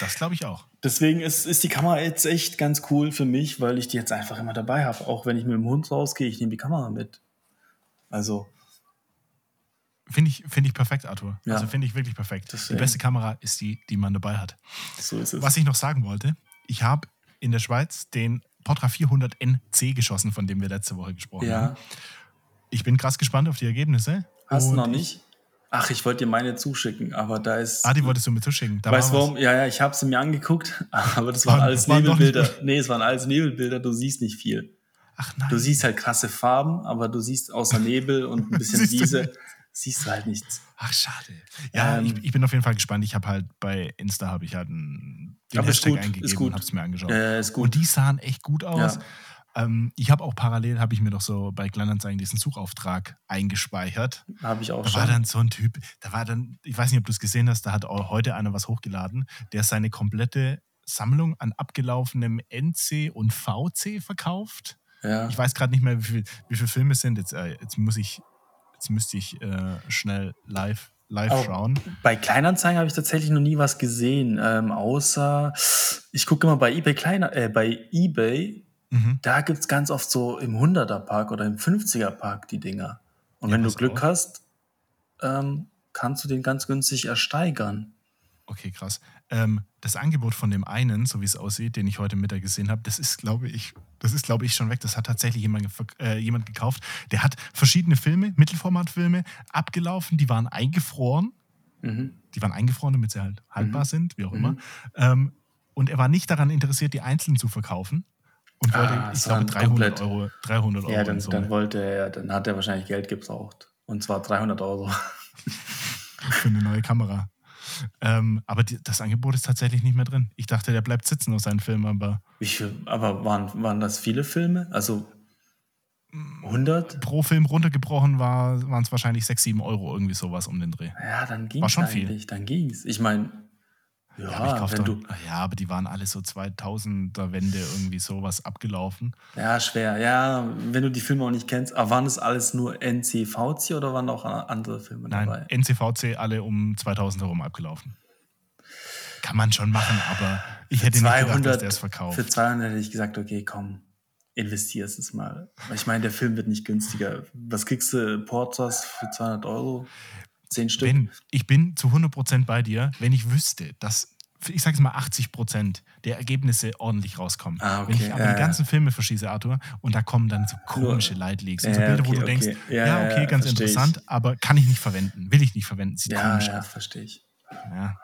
Das glaube ich auch. Deswegen ist, ist die Kamera jetzt echt ganz cool für mich, weil ich die jetzt einfach immer dabei habe. Auch wenn ich mit dem Hund rausgehe, ich nehme die Kamera mit. Also. Finde ich, find ich perfekt, Arthur. Ja. Also finde ich wirklich perfekt. Deswegen. Die beste Kamera ist die, die man dabei hat. So ist es. Was ich noch sagen wollte, ich habe in der Schweiz den Portra 400 NC geschossen, von dem wir letzte Woche gesprochen ja. haben. Ich bin krass gespannt auf die Ergebnisse. Hast du noch nicht? Ach, ich wollte dir meine zuschicken, aber da ist. Ah, die wolltest du mir zuschicken. Da weißt du warum? Ja, ja, ich habe sie mir angeguckt, aber das waren war, alles war Nebelbilder. Nee, es waren alles Nebelbilder, du siehst nicht viel. Ach nein. Du siehst halt krasse Farben, aber du siehst außer Nebel und ein bisschen Wiese, siehst du halt nichts. Ach, schade. Ja, ähm, ich, ich, bin auf jeden Fall gespannt. Ich habe halt bei Insta habe ich halt einen, den Hashtag gut, eingegeben und habe es mir angeschaut. Ja, ist gut. Und die sahen echt gut aus. Ja. Ähm, ich habe auch parallel, habe ich mir doch so bei Kleinanzeigen diesen Suchauftrag eingespeichert. Habe ich auch da schon. war dann so ein Typ, da war dann, ich weiß nicht, ob du es gesehen hast, da hat auch heute einer was hochgeladen, der seine komplette Sammlung an abgelaufenem NC und VC verkauft. Ja. Ich weiß gerade nicht mehr, wie viele wie viel Filme es sind. Jetzt, äh, jetzt muss ich, jetzt müsste ich äh, schnell live live schauen. Bei Kleinanzeigen habe ich tatsächlich noch nie was gesehen, ähm, außer ich gucke immer bei eBay Kleiner, äh, bei eBay Mhm. Da gibt es ganz oft so im 100er-Park oder im 50er-Park die Dinger. Und ja, wenn du Glück auch. hast, ähm, kannst du den ganz günstig ersteigern. Okay, krass. Ähm, das Angebot von dem einen, so wie es aussieht, den ich heute Mittag gesehen habe, das ist, glaube ich, das ist, glaube ich, schon weg. Das hat tatsächlich jemand, äh, jemand gekauft. Der hat verschiedene Filme, Mittelformatfilme, abgelaufen, die waren eingefroren. Mhm. Die waren eingefroren, damit sie halt haltbar mhm. sind, wie auch immer. Mhm. Ähm, und er war nicht daran interessiert, die einzeln zu verkaufen, und wollte, ah, ich glaube, 300 Euro, 300 Euro. Ja, dann, dann wollte er, dann hat er wahrscheinlich Geld gebraucht. Und zwar 300 Euro. Für eine neue Kamera. Ähm, aber die, das Angebot ist tatsächlich nicht mehr drin. Ich dachte, der bleibt sitzen auf seinen Filmen, aber. Viel, aber waren, waren das viele Filme? Also 100? Pro Film runtergebrochen war, waren es wahrscheinlich 6, 7 Euro, irgendwie sowas um den Dreh. Ja, dann ging es eigentlich. Viel. Dann ging es. Ich meine, ja, ja, doch, du. Ja, aber die waren alle so 2000er Wende irgendwie sowas abgelaufen. Ja, schwer. Ja, wenn du die Filme auch nicht kennst. Aber waren das alles nur NCVC oder waren auch andere Filme Nein, dabei? NCVC alle um 2000 herum abgelaufen. Kann man schon machen, aber ich hätte 200, nicht gedacht, dass der es verkauft. Für 200 hätte ich gesagt, okay, komm, investierst es mal. Ich meine, der Film wird nicht günstiger. Was kriegst du Porters für 200 Euro? Zehn Stück. Wenn, ich bin zu 100% bei dir, wenn ich wüsste, dass, ich sage es mal, 80% der Ergebnisse ordentlich rauskommen. Ah, okay. Wenn ich aber ja, die ganzen ja. Filme verschieße, Arthur, und da kommen dann so komische Leitleaks und so Bilder, okay, wo du okay. denkst, ja, okay, ganz interessant, ich. aber kann ich nicht verwenden, will ich nicht verwenden, sieht ja, komisch ja, verstehe ich. Ja.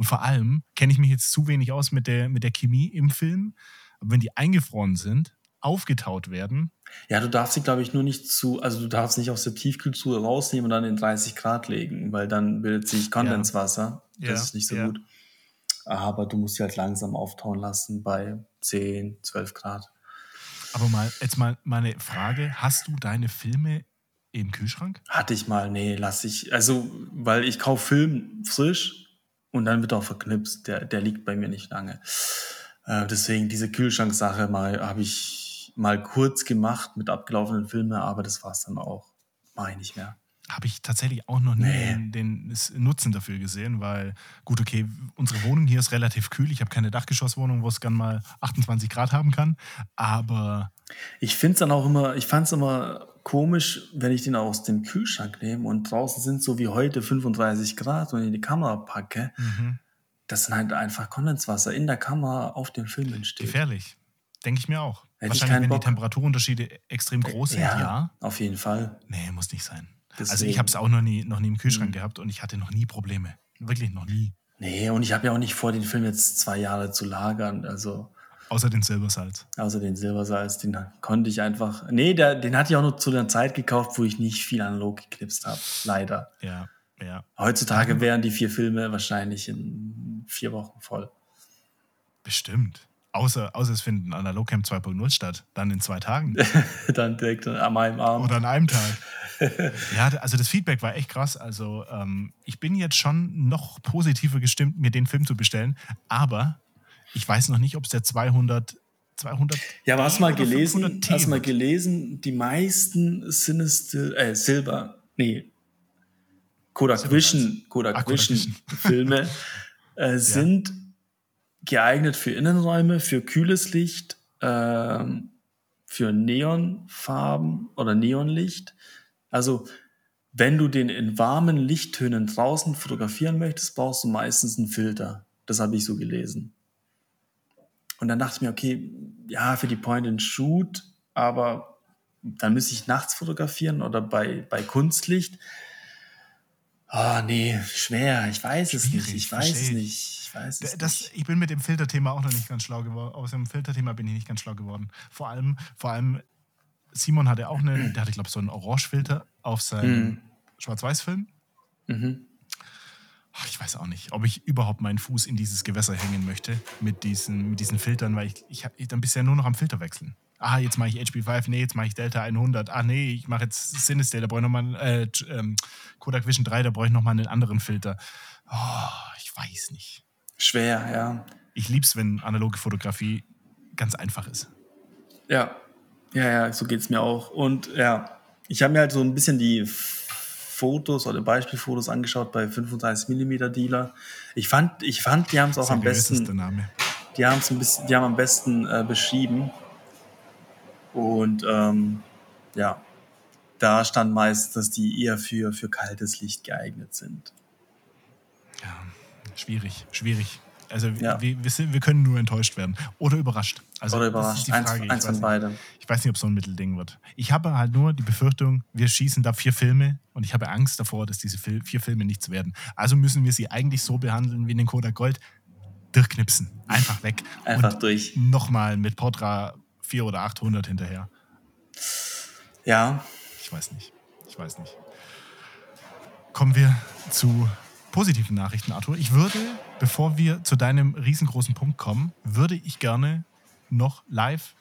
Und vor allem kenne ich mich jetzt zu wenig aus mit der, mit der Chemie im Film. Aber wenn die eingefroren sind, aufgetaut werden. Ja, du darfst sie, glaube ich, nur nicht zu, also du darfst nicht aus der Tiefkühltruhe rausnehmen und dann in 30 Grad legen, weil dann bildet sich Kondenswasser. Ja. Das ja. ist nicht so ja. gut. Aber du musst sie halt langsam auftauen lassen bei 10, 12 Grad. Aber mal, jetzt mal meine Frage: Hast du deine Filme im Kühlschrank? Hatte ich mal, nee, lass ich. Also, weil ich kaufe Film frisch und dann wird auch verknipst. Der, der liegt bei mir nicht lange. Äh, deswegen diese Kühlschranksache mal habe ich mal kurz gemacht mit abgelaufenen Filmen, aber das war es dann auch. Mache ich nicht mehr. Habe ich tatsächlich auch noch nie nee. den, den, Nutzen dafür gesehen, weil, gut, okay, unsere Wohnung hier ist relativ kühl. Ich habe keine Dachgeschosswohnung, wo es gern mal 28 Grad haben kann, aber. Ich finde es dann auch immer, ich fand es immer komisch, wenn ich den aus dem Kühlschrank nehme und draußen sind so wie heute 35 Grad und in die Kamera packe. Mhm. Das sind halt einfach Kondenswasser in der Kamera auf dem Film entsteht. Gefährlich. Denke ich mir auch. Hätte Wahrscheinlich, wenn Bock. die Temperaturunterschiede extrem groß sind, ja, ja. Auf jeden Fall. Nee, muss nicht sein. Deswegen. Also ich habe es auch noch nie, noch nie im Kühlschrank mhm. gehabt und ich hatte noch nie Probleme. Wirklich noch nie. Nee, und ich habe ja auch nicht vor, den Film jetzt zwei Jahre zu lagern. Also. Außer den Silbersalz. Außer den Silbersalz, den konnte ich einfach. Nee, der, den hatte ich auch nur zu der Zeit gekauft, wo ich nicht viel analog geknipst habe. Leider. Ja, ja. Heutzutage wären die vier Filme wahrscheinlich in vier Wochen voll. Bestimmt. Außer, außer es findet ein Analogcamp 2.0 statt, dann in zwei Tagen. dann direkt an einem Abend. Oder an einem Tag. ja, also das Feedback war echt krass. Also ähm, ich bin jetzt schon noch positiver gestimmt, mir den Film zu bestellen, aber ich weiß noch nicht, ob es der 200 200 ja, aber hast mal gelesen, hast mal gelesen, die meisten Sinister, äh, Silber, nee, Kodak Vision, Kodak, Ach, Vision, Vision Filme äh, sind ja geeignet für Innenräume, für kühles Licht, äh, für Neonfarben oder Neonlicht. Also wenn du den in warmen Lichttönen draußen fotografieren möchtest, brauchst du meistens einen Filter. Das habe ich so gelesen. Und dann dachte ich mir, okay, ja, für die Point-and-Shoot, aber dann müsste ich nachts fotografieren oder bei, bei Kunstlicht. Oh, nee, schwer. Ich weiß es nicht. Ich weiß es nicht. Ich weiß es das, nicht. Ich bin mit dem Filterthema auch noch nicht ganz schlau geworden. Aus dem Filterthema bin ich nicht ganz schlau geworden. Vor allem, vor allem Simon hatte auch eine, der hatte, glaube ich, so einen Orangefilter auf seinem mhm. Schwarz-Weiß-Film. Mhm. Ich weiß auch nicht, ob ich überhaupt meinen Fuß in dieses Gewässer hängen möchte mit diesen, mit diesen Filtern, weil ich, ich, ich dann bisher nur noch am Filter wechseln ah, jetzt mache ich HP5, nee, jetzt mache ich Delta 100, ah, nee, ich mache jetzt Cinestill, da brauche ich nochmal, äh, ähm, Kodak Vision 3, da brauche ich nochmal einen anderen Filter. Oh, ich weiß nicht. Schwer, ja. Ich liebe es, wenn analoge Fotografie ganz einfach ist. Ja, ja, ja, so geht es mir auch. Und ja, ich habe mir halt so ein bisschen die Fotos oder Beispielfotos angeschaut bei 35 mm Dealer. Ich fand, ich fand, die haben es auch am besten. Name. Die haben es ein bisschen, die haben am besten äh, beschrieben. Und ähm, ja, da stand meist, dass die eher für, für kaltes Licht geeignet sind. Ja, schwierig, schwierig. Also ja. wir, wir, wir, können nur enttäuscht werden. Oder überrascht. Also Oder überrascht. Die Frage. Eins, eins von beiden. Ich weiß nicht, ob es so ein Mittelding wird. Ich habe halt nur die Befürchtung, wir schießen da vier Filme und ich habe Angst davor, dass diese vier Filme nichts werden. Also müssen wir sie eigentlich so behandeln wie in den Kodak Gold. Durchknipsen. Einfach weg. Einfach und durch. Nochmal mit Portra 400 oder 800 hinterher. Ja. Ich weiß nicht. Ich weiß nicht. Kommen wir zu positiven Nachrichten, Arthur. Ich würde, bevor wir zu deinem riesengroßen Punkt kommen, würde ich gerne noch live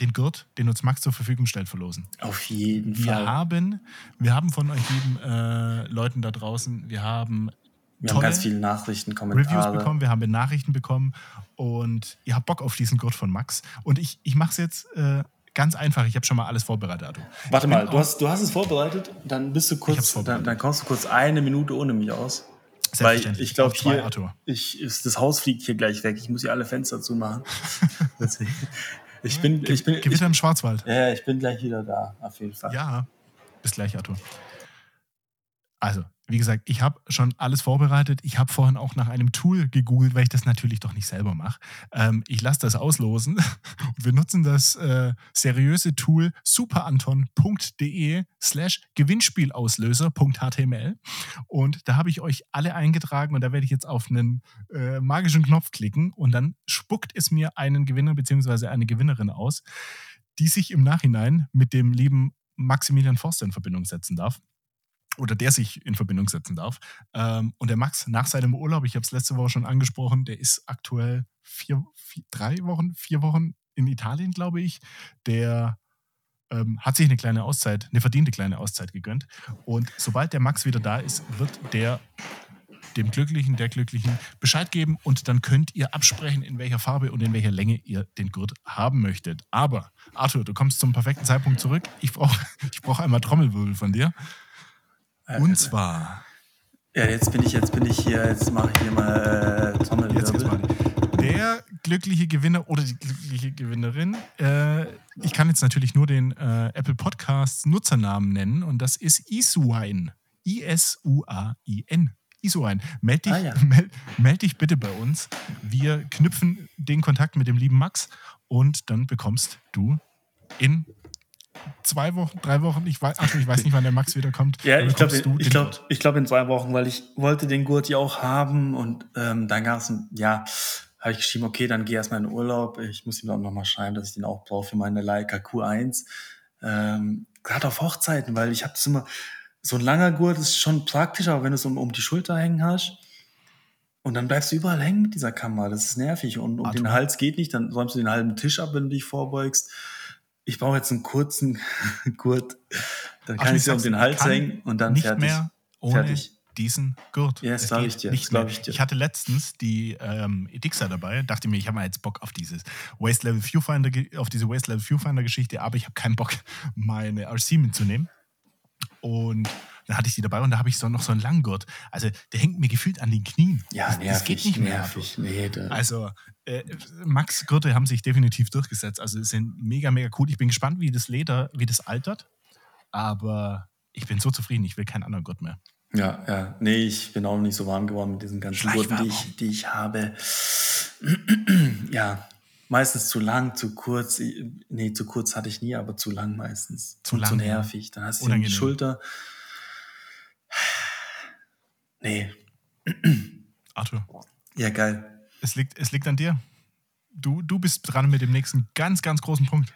den Gurt, den uns Max zur Verfügung stellt, verlosen. Auf jeden wir Fall. Haben, wir haben von euch lieben äh, Leuten da draußen, wir haben wir haben ganz viele Nachrichten, Kommentare. Reviews bekommen, wir haben Nachrichten bekommen und ihr habt Bock auf diesen Gurt von Max. Und ich, ich mache es jetzt äh, ganz einfach. Ich habe schon mal alles vorbereitet, Ado. Warte mal, du hast, du hast es vorbereitet, dann bist du kurz, dann, dann kommst du kurz eine Minute ohne mich aus. Weil ich glaube, hier, ich, ist, das Haus fliegt hier gleich weg. Ich muss hier alle Fenster zumachen. ich bin, ich bin, Gewitter im Schwarzwald. Ja, ich bin gleich wieder da, auf jeden Fall. Ja, bis gleich, Arthur. Also, wie gesagt, ich habe schon alles vorbereitet. Ich habe vorhin auch nach einem Tool gegoogelt, weil ich das natürlich doch nicht selber mache. Ähm, ich lasse das auslosen. Wir nutzen das äh, seriöse Tool superanton.de slash Gewinnspielauslöser.html. Und da habe ich euch alle eingetragen und da werde ich jetzt auf einen äh, magischen Knopf klicken und dann spuckt es mir einen Gewinner bzw. eine Gewinnerin aus, die sich im Nachhinein mit dem lieben Maximilian Forster in Verbindung setzen darf oder der sich in Verbindung setzen darf. Ähm, und der Max nach seinem Urlaub, ich habe es letzte Woche schon angesprochen, der ist aktuell vier, vier, drei Wochen, vier Wochen in Italien, glaube ich. Der ähm, hat sich eine kleine Auszeit, eine verdiente kleine Auszeit gegönnt. Und sobald der Max wieder da ist, wird der dem Glücklichen, der Glücklichen Bescheid geben und dann könnt ihr absprechen, in welcher Farbe und in welcher Länge ihr den Gurt haben möchtet. Aber, Arthur, du kommst zum perfekten Zeitpunkt zurück. Ich brauche ich brauch einmal Trommelwirbel von dir. Äh, Und zwar. Ja, jetzt bin ich, jetzt bin ich hier, jetzt mache ich hier mal äh, Trommelwirbel. Der glückliche Gewinner oder die glückliche Gewinnerin, äh, ich kann jetzt natürlich nur den äh, Apple Podcasts Nutzernamen nennen und das ist Isuain. I-S-U-A-I-N. Isuain. Meld dich, ah, ja. meld, meld dich bitte bei uns. Wir knüpfen den Kontakt mit dem lieben Max und dann bekommst du in zwei Wochen, drei Wochen, ich weiß, ach, ich weiß nicht, wann der Max wiederkommt. Ja, ich glaube ich glaub, ich glaub in zwei Wochen, weil ich wollte den Gurt ja auch haben und ähm, dann gab es, ja, habe ich geschrieben, okay, dann geh erstmal in den Urlaub. Ich muss ihm auch nochmal schreiben, dass ich den auch brauche für meine Leica Q1. Ähm, Gerade auf Hochzeiten, weil ich habe das immer, so ein langer Gurt ist schon praktisch, aber wenn du es um, um die Schulter hängen hast, und dann bleibst du überall hängen mit dieser Kamera. Das ist nervig. Und um den Hals geht nicht, dann räumst du den halben Tisch ab, wenn du dich vorbeugst ich brauche jetzt einen kurzen Gurt. Dann kann Ach, ich sie um den Hals hängen und dann nicht fertig. Mehr ohne fertig. diesen Gurt. Ja, das glaube ich dir. Nicht ich, dir. ich hatte letztens die ähm, Edixa dabei, dachte mir, ich habe mal jetzt Bock auf dieses Waste Level Viewfinder, auf diese Waste Level Viewfinder Geschichte, aber ich habe keinen Bock, meine RC mitzunehmen. Und dann hatte ich die dabei und da habe ich so noch so einen Langgurt. Also der hängt mir gefühlt an den Knien. Ja, nervig, das geht nicht mehr. Nervig, nee, also äh, Max Gürtel haben sich definitiv durchgesetzt. Also sind mega, mega cool. Ich bin gespannt, wie das Leder, wie das altert. Aber ich bin so zufrieden, ich will keinen anderen Gurt mehr. Ja, ja. Nee, ich bin auch nicht so warm geworden mit diesen ganzen Gurten, die ich, die ich habe. ja, meistens zu lang, zu kurz. Nee, zu kurz hatte ich nie, aber zu lang meistens. Zu lang. Zu nervig. Dann hast du die Schulter. Nee. Arthur. Ja, geil. Es liegt, es liegt an dir. Du, du bist dran mit dem nächsten ganz, ganz großen Punkt.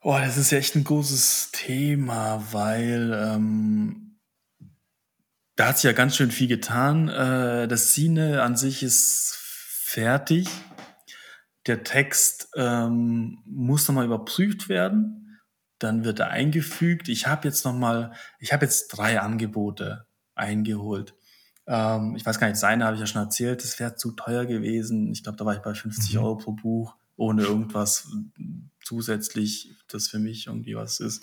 Oh, das ist ja echt ein großes Thema, weil ähm, da hat sich ja ganz schön viel getan. Äh, das Cine an sich ist fertig. Der Text ähm, muss nochmal überprüft werden. Dann wird er eingefügt. Ich habe jetzt nochmal, ich habe jetzt drei Angebote eingeholt. Ähm, ich weiß gar nicht, seine habe ich ja schon erzählt, das wäre zu teuer gewesen. Ich glaube, da war ich bei 50 mhm. Euro pro Buch, ohne irgendwas zusätzlich, das für mich irgendwie was ist.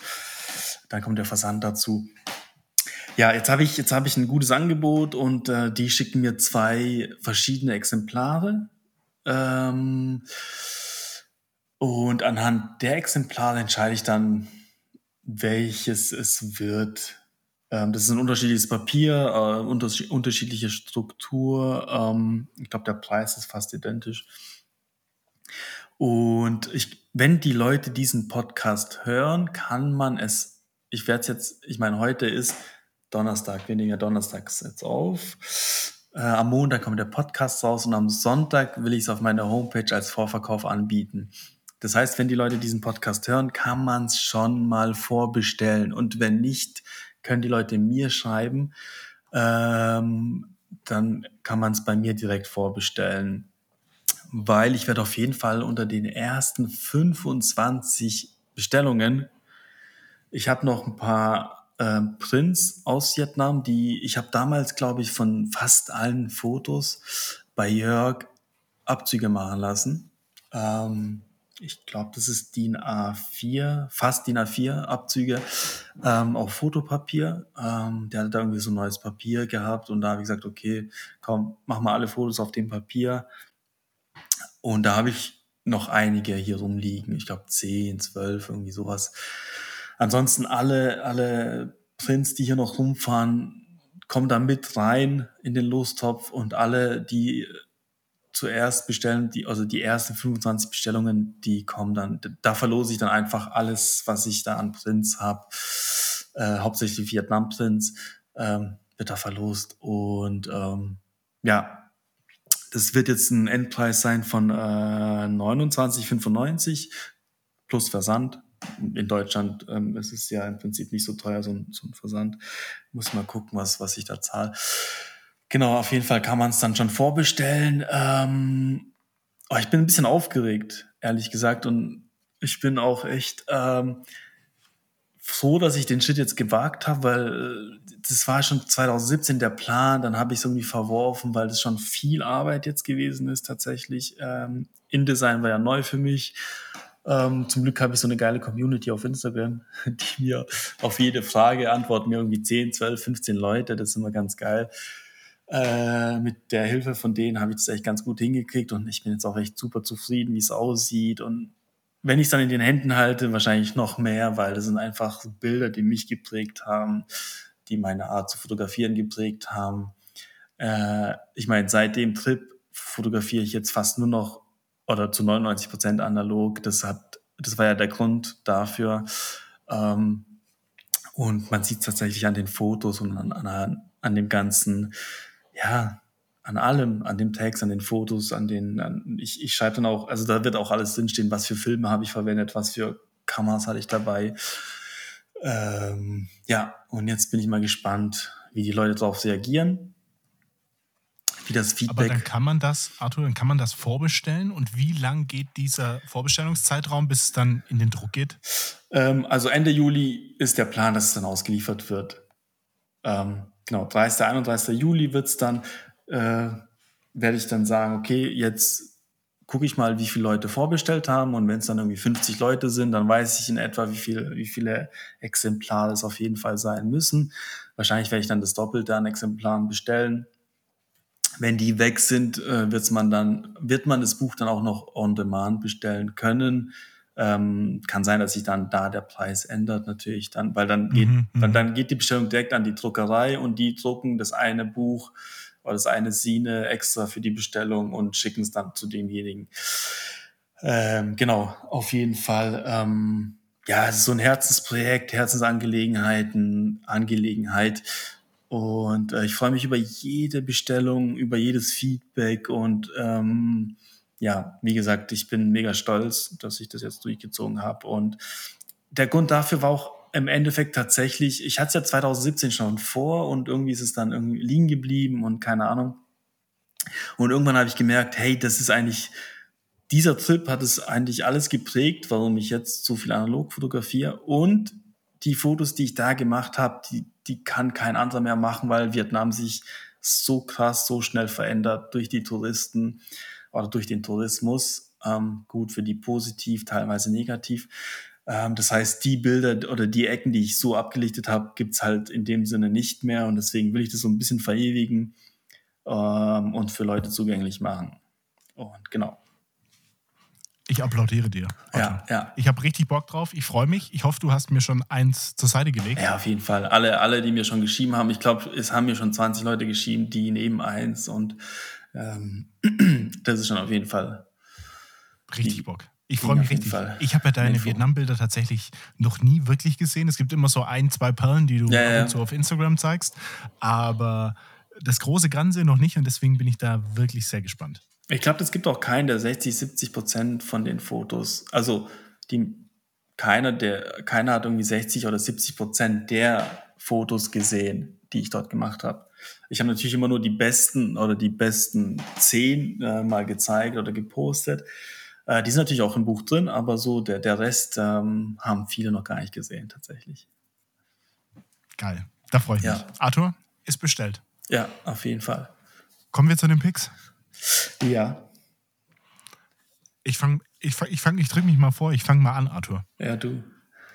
Dann kommt der Versand dazu. Ja, jetzt habe ich, jetzt habe ich ein gutes Angebot und äh, die schicken mir zwei verschiedene Exemplare. Ähm, und anhand der Exemplare entscheide ich dann, welches es wird. Ähm, das ist ein unterschiedliches Papier, äh, unterschied unterschiedliche Struktur. Ähm, ich glaube, der Preis ist fast identisch. Und ich, wenn die Leute diesen Podcast hören, kann man es, ich werde es jetzt, ich meine, heute ist Donnerstag, wir nehmen ja jetzt auf. Äh, am Montag kommt der Podcast raus und am Sonntag will ich es auf meiner Homepage als Vorverkauf anbieten. Das heißt, wenn die Leute diesen Podcast hören, kann man es schon mal vorbestellen. Und wenn nicht, können die Leute mir schreiben. Ähm, dann kann man es bei mir direkt vorbestellen. Weil ich werde auf jeden Fall unter den ersten 25 Bestellungen, ich habe noch ein paar äh, Prints aus Vietnam, die ich habe damals, glaube ich, von fast allen Fotos bei Jörg Abzüge machen lassen. Ähm, ich glaube, das ist DIN A4, fast DIN A4 Abzüge ähm, auf Fotopapier. Ähm, der hat da irgendwie so ein neues Papier gehabt und da habe ich gesagt, okay, komm, mach mal alle Fotos auf dem Papier. Und da habe ich noch einige hier rumliegen. Ich glaube 10, 12, irgendwie sowas. Ansonsten alle, alle Prints, die hier noch rumfahren, kommen da mit rein in den Lostopf und alle, die zuerst bestellen, die, also die ersten 25 Bestellungen, die kommen dann, da verlose ich dann einfach alles, was ich da an Prints habe, äh, hauptsächlich Vietnam-Prints, ähm, wird da verlost. Und ähm, ja, das wird jetzt ein Endpreis sein von äh, 29,95 plus Versand in Deutschland ähm, ist es ja im Prinzip nicht so teuer, so ein, so ein Versand. Muss mal gucken, was, was ich da zahle. Genau, auf jeden Fall kann man es dann schon vorbestellen. Ähm, oh, ich bin ein bisschen aufgeregt, ehrlich gesagt. Und ich bin auch echt ähm, froh, dass ich den Shit jetzt gewagt habe, weil äh, das war schon 2017 der Plan. Dann habe ich es irgendwie verworfen, weil das schon viel Arbeit jetzt gewesen ist tatsächlich. Ähm, InDesign war ja neu für mich. Ähm, zum Glück habe ich so eine geile Community auf Instagram, die mir auf jede Frage antworten mir irgendwie 10, 12, 15 Leute. Das ist immer ganz geil. Äh, mit der Hilfe von denen habe ich das echt ganz gut hingekriegt und ich bin jetzt auch echt super zufrieden, wie es aussieht. Und wenn ich es dann in den Händen halte, wahrscheinlich noch mehr, weil das sind einfach Bilder, die mich geprägt haben, die meine Art zu fotografieren geprägt haben. Äh, ich meine, seit dem Trip fotografiere ich jetzt fast nur noch oder zu 99 Prozent analog. Das hat, das war ja der Grund dafür. Ähm, und man sieht es tatsächlich an den Fotos und an, an, an dem ganzen, ja, an allem, an dem Text, an den Fotos, an den, an, ich, ich schreibe dann auch, also da wird auch alles drinstehen, was für Filme habe ich verwendet, was für Kameras hatte ich dabei. Ähm, ja, und jetzt bin ich mal gespannt, wie die Leute darauf reagieren wie das Feedback. Aber dann kann man das, Arthur, dann kann man das vorbestellen und wie lang geht dieser Vorbestellungszeitraum, bis es dann in den Druck geht? Ähm, also Ende Juli ist der Plan, dass es dann ausgeliefert wird. Ähm, genau, 30. 31. Juli wird es dann, äh, werde ich dann sagen, okay, jetzt gucke ich mal, wie viele Leute vorbestellt haben und wenn es dann irgendwie 50 Leute sind, dann weiß ich in etwa, wie, viel, wie viele Exemplare es auf jeden Fall sein müssen. Wahrscheinlich werde ich dann das Doppelte an Exemplaren bestellen wenn die weg sind, äh, wird's man dann, wird man das Buch dann auch noch on demand bestellen können. Ähm, kann sein, dass sich dann da der Preis ändert, natürlich dann, weil dann geht, mhm, dann, mhm. dann geht die Bestellung direkt an die Druckerei und die drucken das eine Buch oder das eine Sine extra für die Bestellung und schicken es dann zu demjenigen. Ähm, genau, auf jeden Fall. Ähm, ja, es ist so ein Herzensprojekt, Herzensangelegenheiten, Angelegenheit Und äh, ich freue mich über jede Bestellung, über jedes Feedback und ähm, ja, wie gesagt, ich bin mega stolz, dass ich das jetzt durchgezogen habe. Und der Grund dafür war auch im Endeffekt tatsächlich, ich hatte es ja 2017 schon vor und irgendwie ist es dann irgendwie liegen geblieben und keine Ahnung. Und irgendwann habe ich gemerkt, hey, das ist eigentlich, dieser Trip hat es eigentlich alles geprägt, warum ich jetzt so viel analog fotografiere. Und die Fotos, die ich da gemacht habe, die, die kann kein anderer mehr machen, weil Vietnam sich so krass, so schnell verändert durch die Touristen oder durch den Tourismus. Ähm, gut für die positiv, teilweise negativ. Ähm, das heißt, die Bilder oder die Ecken, die ich so abgelichtet habe, gibt's halt in dem Sinne nicht mehr. Und deswegen will ich das so ein bisschen verewigen ähm, und für Leute zugänglich machen. Und genau. Ich applaudiere dir. Otto. Ja, ja. Ich habe richtig Bock drauf. Ich freue mich. Ich hoffe, du hast mir schon eins zur Seite gelegt. Ja, auf jeden Fall. Alle, alle, die mir schon geschrieben haben. Ich glaube, es haben mir schon 20 Leute geschrieben, die nehmen eins. Und ähm, das ist schon auf jeden Fall. Richtig Bock. Ich freue mich richtig. Fall. Ich habe ja deine Vietnam-Bilder tatsächlich noch nie wirklich gesehen. Es gibt immer so ein, zwei Perlen, die du ja, ja. so auf Instagram zeigst. Aber das große Ganze noch nicht und deswegen bin ich da wirklich sehr gespannt. Ich glaube, es gibt auch keinen, der 60, 70 Prozent von den Fotos, also die, keiner, der, keiner hat irgendwie 60 oder 70 Prozent der Fotos gesehen, die ich dort gemacht habe. Ich habe natürlich immer nur die besten oder die besten zehn äh, mal gezeigt oder gepostet. Äh, die sind natürlich auch im Buch drin, aber so der, der Rest ähm, haben viele noch gar nicht gesehen, tatsächlich. Geil. Da freue ich ja. mich. Arthur, ist bestellt. Ja, auf jeden Fall. Kommen wir zu den Picks? Ja. Ich fange, ich, fang, ich, fang, ich drücke mich mal vor, ich fange mal an, Arthur. Ja, du.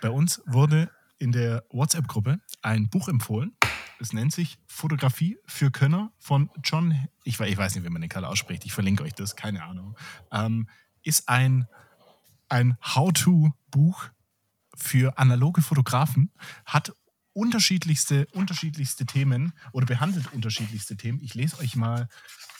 Bei uns wurde in der WhatsApp-Gruppe ein Buch empfohlen. Es nennt sich Fotografie für Könner von John, ich, ich weiß nicht, wie man den Kerl ausspricht, ich verlinke euch das, keine Ahnung. Ähm, ist ein, ein How-To-Buch für analoge Fotografen, hat unterschiedlichste, unterschiedlichste Themen oder behandelt unterschiedlichste Themen. Ich lese euch mal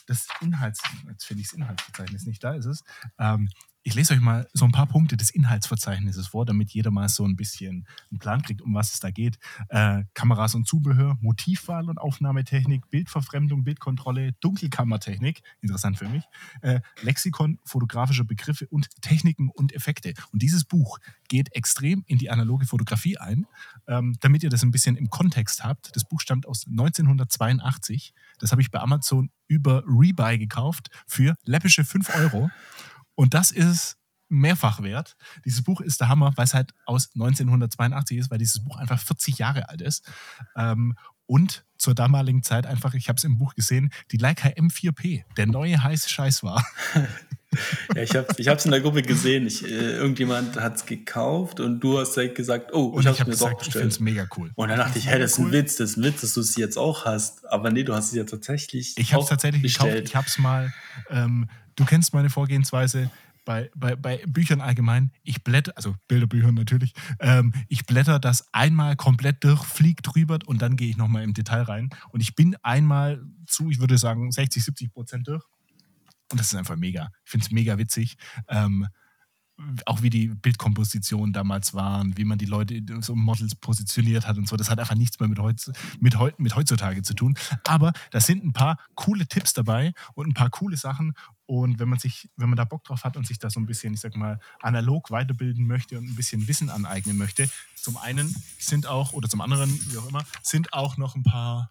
das Inhalts, jetzt finde ich das Inhaltsverzeichnis nicht, da ist es. Ähm, ich lese euch mal so ein paar Punkte des Inhaltsverzeichnisses vor, damit jeder mal so ein bisschen einen Plan kriegt, um was es da geht. Äh, Kameras und Zubehör, Motivwahl und Aufnahmetechnik, Bildverfremdung, Bildkontrolle, Dunkelkammertechnik, interessant für mich, äh, Lexikon fotografischer Begriffe und Techniken und Effekte. Und dieses Buch geht extrem in die analoge Fotografie ein, ähm, damit ihr das ein bisschen im Kontext habt. Das Buch stammt aus 1982. Das habe ich bei Amazon über Rebuy gekauft für läppische 5 Euro. Und das ist mehrfach wert. Dieses Buch ist der Hammer, weil es halt aus 1982 ist, weil dieses Buch einfach 40 Jahre alt ist. Ähm, und zur damaligen Zeit einfach, ich habe es im Buch gesehen, die Leica M4P, der neue heiße Scheiß war. ja, ich habe es in der Gruppe gesehen. Ich, äh, irgendjemand hat es gekauft und du hast direkt gesagt, oh, und ich habe es mir doch bestellt. Ich finde es mega cool. Und dann dachte ich, hey, das ist ein Witz, das ist ein Witz, dass du es jetzt auch hast. Aber nee, du hast es ja tatsächlich Ich habe es tatsächlich bestellt. gekauft. Ich habe es mal, ähm, du kennst meine Vorgehensweise, bei, bei, bei Büchern allgemein, ich blätter, also Bilderbüchern natürlich, ähm, ich blätter das einmal komplett durch, flieg drüber und dann gehe ich nochmal im Detail rein. Und ich bin einmal zu, ich würde sagen, 60, 70 Prozent durch. Und das ist einfach mega. Ich finde es mega witzig. Ähm, auch wie die Bildkompositionen damals waren, wie man die Leute so Models positioniert hat und so. Das hat einfach nichts mehr mit, heutz, mit, mit heutzutage zu tun. Aber da sind ein paar coole Tipps dabei und ein paar coole Sachen. Und wenn man sich, wenn man da Bock drauf hat und sich da so ein bisschen, ich sag mal, analog weiterbilden möchte und ein bisschen Wissen aneignen möchte, zum einen sind auch, oder zum anderen, wie auch immer, sind auch noch ein paar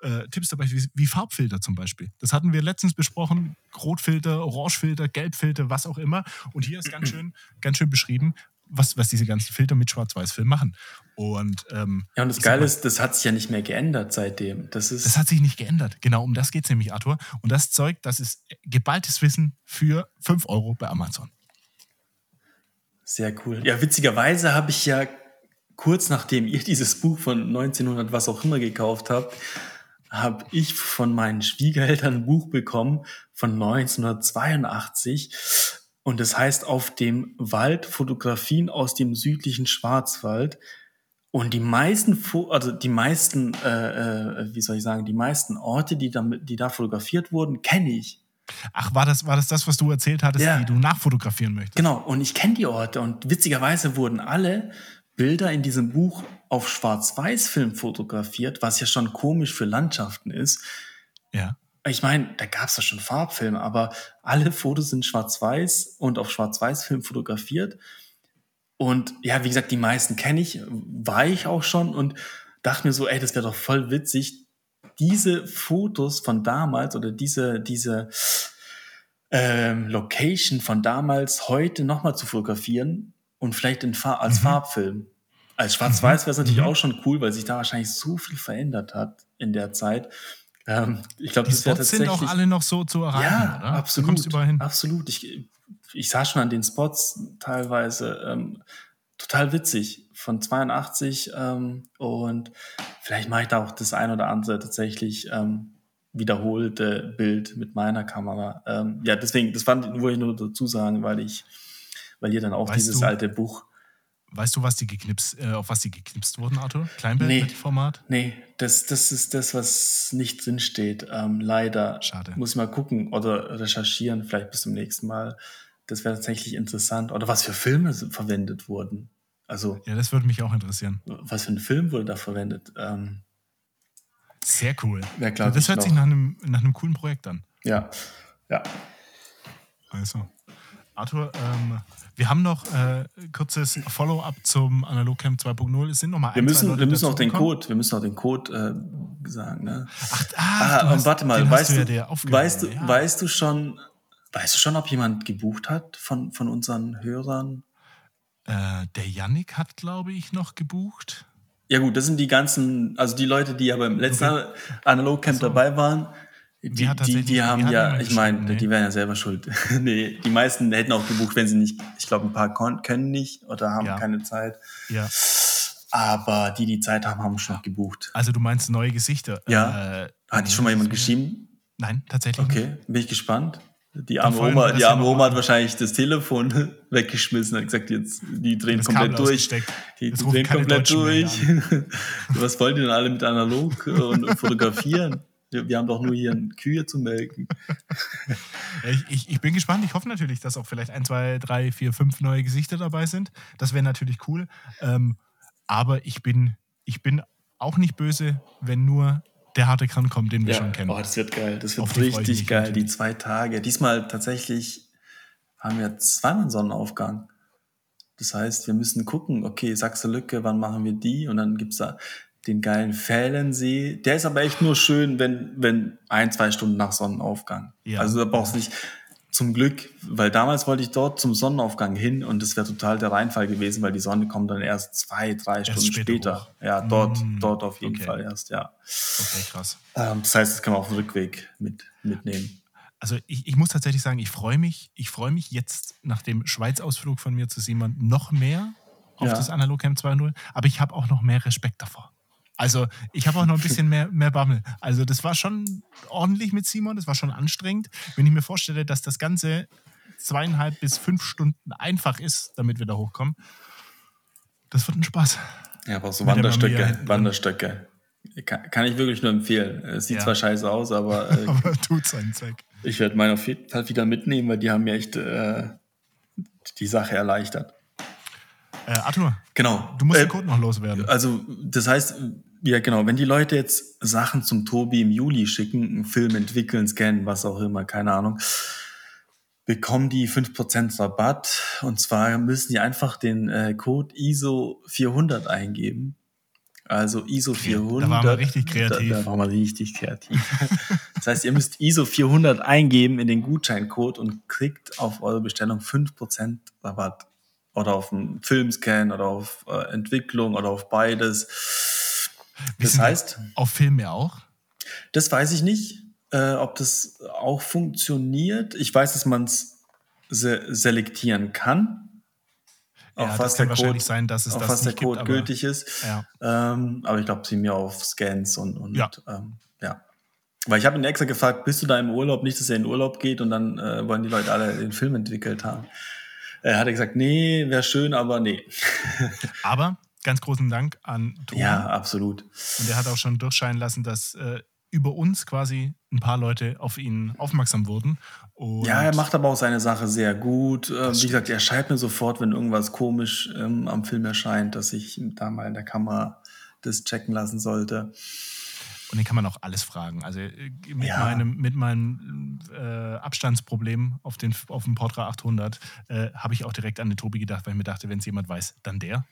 äh, Tipps dabei, wie, wie, Farbfilter zum Beispiel. Das hatten wir letztens besprochen. Rotfilter, Orangefilter, Gelbfilter, was auch immer. Und hier ist ganz schön, ganz schön beschrieben, was, was diese ganzen Filter mit Schwarz-Weiß-Film machen. Und, ähm, ja, und das Geile ist, das hat sich ja nicht mehr geändert seitdem. Das, ist das hat sich nicht geändert. Genau, um das geht es nämlich, Arthur. Und das Zeug, das ist geballtes Wissen für 5 Euro bei Amazon. Sehr cool. Ja, witzigerweise habe ich ja kurz nachdem ihr dieses Buch von 1900 was auch immer gekauft habt, habe ich von meinen Schwiegereltern ein Buch bekommen von 1982. Und das heißt auf dem Wald Fotografien aus dem südlichen Schwarzwald. Und die meisten, also die meisten, äh, äh, wie soll ich sagen, die meisten Orte, die da, die da fotografiert wurden, kenne ich. Ach, war das, war das das, was du erzählt hattest, ja. die du nachfotografieren möchtest? Genau, und ich kenne die Orte und witzigerweise wurden alle Bilder in diesem Buch auf Schwarz-Weiß-Film fotografiert, was ja schon komisch für Landschaften ist. Ja. Ich meine, da gab es ja schon Farbfilme, aber alle Fotos sind schwarz-weiß und auf Schwarz-Weiß-Film fotografiert. Und ja, wie gesagt, die meisten kenne ich, war ich auch schon und dachte mir so, ey, das wäre doch voll witzig, diese Fotos von damals oder diese, diese ähm, Location von damals heute nochmal zu fotografieren und vielleicht in Far als mhm. Farbfilm. Als Schwarz-Weiß wäre es natürlich mhm. auch schon cool, weil sich da wahrscheinlich so viel verändert hat in der Zeit. Ähm, ich glaube, die Spots sind auch alle noch so zu erreichen, ja, oder? absolut. Absolut. Ich, ich sah schon an den Spots teilweise ähm, total witzig von 82 ähm, und vielleicht mache ich da auch das ein oder andere tatsächlich ähm, wiederholte Bild mit meiner Kamera. Ähm, ja, deswegen, das fand, wollte ich nur dazu sagen, weil ich, weil ihr dann auch weißt dieses du, alte Buch Weißt du, was die geknipst, äh, auf was die geknipst wurden, Arthur? Kleinbildformat? Nee, nee das, das ist das, was nicht drinsteht. Ähm, leider. Schade. Muss ich mal gucken oder recherchieren, vielleicht bis zum nächsten Mal. Das wäre tatsächlich interessant. Oder was für Filme verwendet wurden. Also, ja, das würde mich auch interessieren. Was für ein Film wurde da verwendet? Ähm, Sehr cool. Ja, klar, das hört sich nach einem, nach einem coolen Projekt an. Ja, ja. Also, Arthur, ähm, wir haben noch äh, kurzes Follow-up zum Analogcamp 2.0. Es sind noch mal wir müssen, wir müssen auch den Code, wir müssen auch den Code äh, sagen. Ne? Ach, ah, ah hast, warte mal, weißt du, ja weißt, du, ja. weißt du schon, weißt du schon, ob jemand gebucht hat von, von unseren Hörern? Äh, der Yannick hat, glaube ich, noch gebucht. Ja gut, das sind die ganzen, also die Leute, die ja beim letzten okay. Analogcamp so. dabei waren, die, die, die haben ja, ich meine, nee. die wären ja selber schuld. nee, die meisten hätten auch gebucht, wenn sie nicht, ich glaube, ein paar können nicht oder haben ja. keine Zeit. Ja. Aber die, die Zeit haben, haben schon gebucht. Also du meinst neue Gesichter? Ja. Äh, Hat schon mal jemand geschrieben? Nein, tatsächlich okay. nicht. Bin ich gespannt. Die arme Oma, die arme Oma hat wahrscheinlich das Telefon weggeschmissen und gesagt, jetzt, die drehen komplett durch. Die, die drehen komplett durch. Was wollen die denn alle mit analog und fotografieren? Wir, wir, haben doch nur hier Kühe zu melken. ich, ich, ich, bin gespannt. Ich hoffe natürlich, dass auch vielleicht ein, zwei, drei, vier, fünf neue Gesichter dabei sind. Das wäre natürlich cool. Ähm, aber ich bin, ich bin auch nicht böse, wenn nur der harte Kran kommt, den wir ja. schon kennen. Oh, das wird geil. Das wird richtig geil. Natürlich. Die zwei Tage. Diesmal tatsächlich haben wir zweimal Sonnenaufgang. Das heißt, wir müssen gucken, okay, Sachse Lücke, wann machen wir die? Und dann gibt es da den geilen Fählensee. Der ist aber echt nur schön, wenn, wenn ein, zwei Stunden nach Sonnenaufgang. Ja. Also da brauchst du nicht, zum Glück, weil damals wollte ich dort zum Sonnenaufgang hin und das wäre total der Reinfall gewesen, weil die Sonne kommt dann erst zwei, drei erst Stunden später. später. Ja, dort, mm, dort auf jeden okay. Fall erst, ja. Okay, krass. Ähm, das heißt, das kann man auf dem Rückweg mit, mitnehmen. Also ich, ich muss tatsächlich sagen, ich freue mich, ich freue mich jetzt nach dem Schweiz-Ausflug von mir zu Simon noch mehr auf ja. das Analog Camp 2.0, aber ich habe auch noch mehr Respekt davor. Also ich habe auch noch ein bisschen mehr, mehr Bammel. Also das war schon ordentlich mit Simon, das war schon anstrengend. Wenn ich mir vorstelle, dass das Ganze zweieinhalb bis fünf Stunden einfach ist, damit wir da hochkommen, das wird ein Spaß. Ja, aber so Wanderstöcke, Wanderstöcke. Kann, kann, ich wirklich nur empfehlen. Es sieht ja. zwar scheiße aus, aber, äh, aber tut seinen Zweck. Ich werde meine auf jeden Fall wieder mitnehmen, weil die haben mir echt äh, die Sache erleichtert. Äh, Arthur, genau. du musst äh, den Code noch loswerden. Also, das heißt, ja, genau. Wenn die Leute jetzt Sachen zum Tobi im Juli schicken, einen Film entwickeln, scannen, was auch immer, keine Ahnung, bekommen die 5% Rabatt. Und zwar müssen die einfach den äh, Code ISO 400 eingeben. Also ISO 400. Da waren wir richtig kreativ. Da, da waren wir richtig kreativ. das heißt, ihr müsst ISO 400 eingeben in den Gutscheincode und kriegt auf eure Bestellung 5% Rabatt. Oder auf einen Filmscan oder auf äh, Entwicklung oder auf beides. Das heißt. Auf Film ja auch? Das weiß ich nicht, äh, ob das auch funktioniert. Ich weiß, dass man es se selektieren kann. Ja, auf was der Code, sein, dass es auf was der Code gibt, gültig ist. Ja. Ähm, aber ich glaube, sie mir auf Scans und, und ja. Ähm, ja. Weil ich habe ihn extra gefragt, bist du da im Urlaub? Nicht, dass er in Urlaub geht und dann äh, wollen die Leute alle den Film entwickelt haben. Er hat gesagt, nee, wäre schön, aber nee. aber ganz großen Dank an Tom. Ja, absolut. Und er hat auch schon durchscheinen lassen, dass äh, über uns quasi ein paar Leute auf ihn aufmerksam wurden. Und ja, er macht aber auch seine Sache sehr gut. Äh, wie gesagt, er schreibt mir sofort, wenn irgendwas komisch ähm, am Film erscheint, dass ich da mal in der Kamera das checken lassen sollte. Und den kann man auch alles fragen. Also äh, mit ja. meinem, mit meinem äh, Abstandsproblem auf, den, auf dem Portra 800 äh, habe ich auch direkt an den Tobi gedacht, weil ich mir dachte, wenn es jemand weiß, dann der.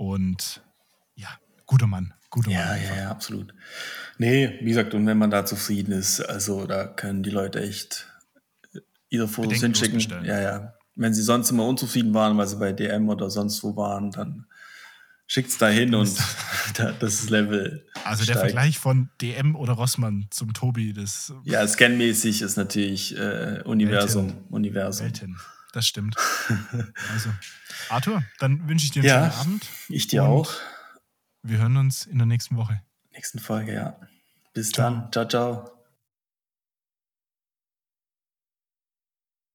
Und ja, guter Mann. Guter ja, Mann ja, ja, absolut. Nee, wie gesagt, und wenn man da zufrieden ist, also da können die Leute echt ihre Fotos hinschicken. Ja, ja. Wenn sie sonst immer unzufrieden waren, weil sie bei DM oder sonst wo waren, dann schickt es da hin und das Level. Also steigt. der Vergleich von DM oder Rossmann zum Tobi, das. Ja, scanmäßig ist natürlich äh, Universum. Welten. Universum. Welten. Das stimmt. also, Arthur, dann wünsche ich dir einen ja, schönen Abend. Ich dir auch. Wir hören uns in der nächsten Woche. Nächsten Folge, ja. Bis ciao. dann. Ciao, ciao.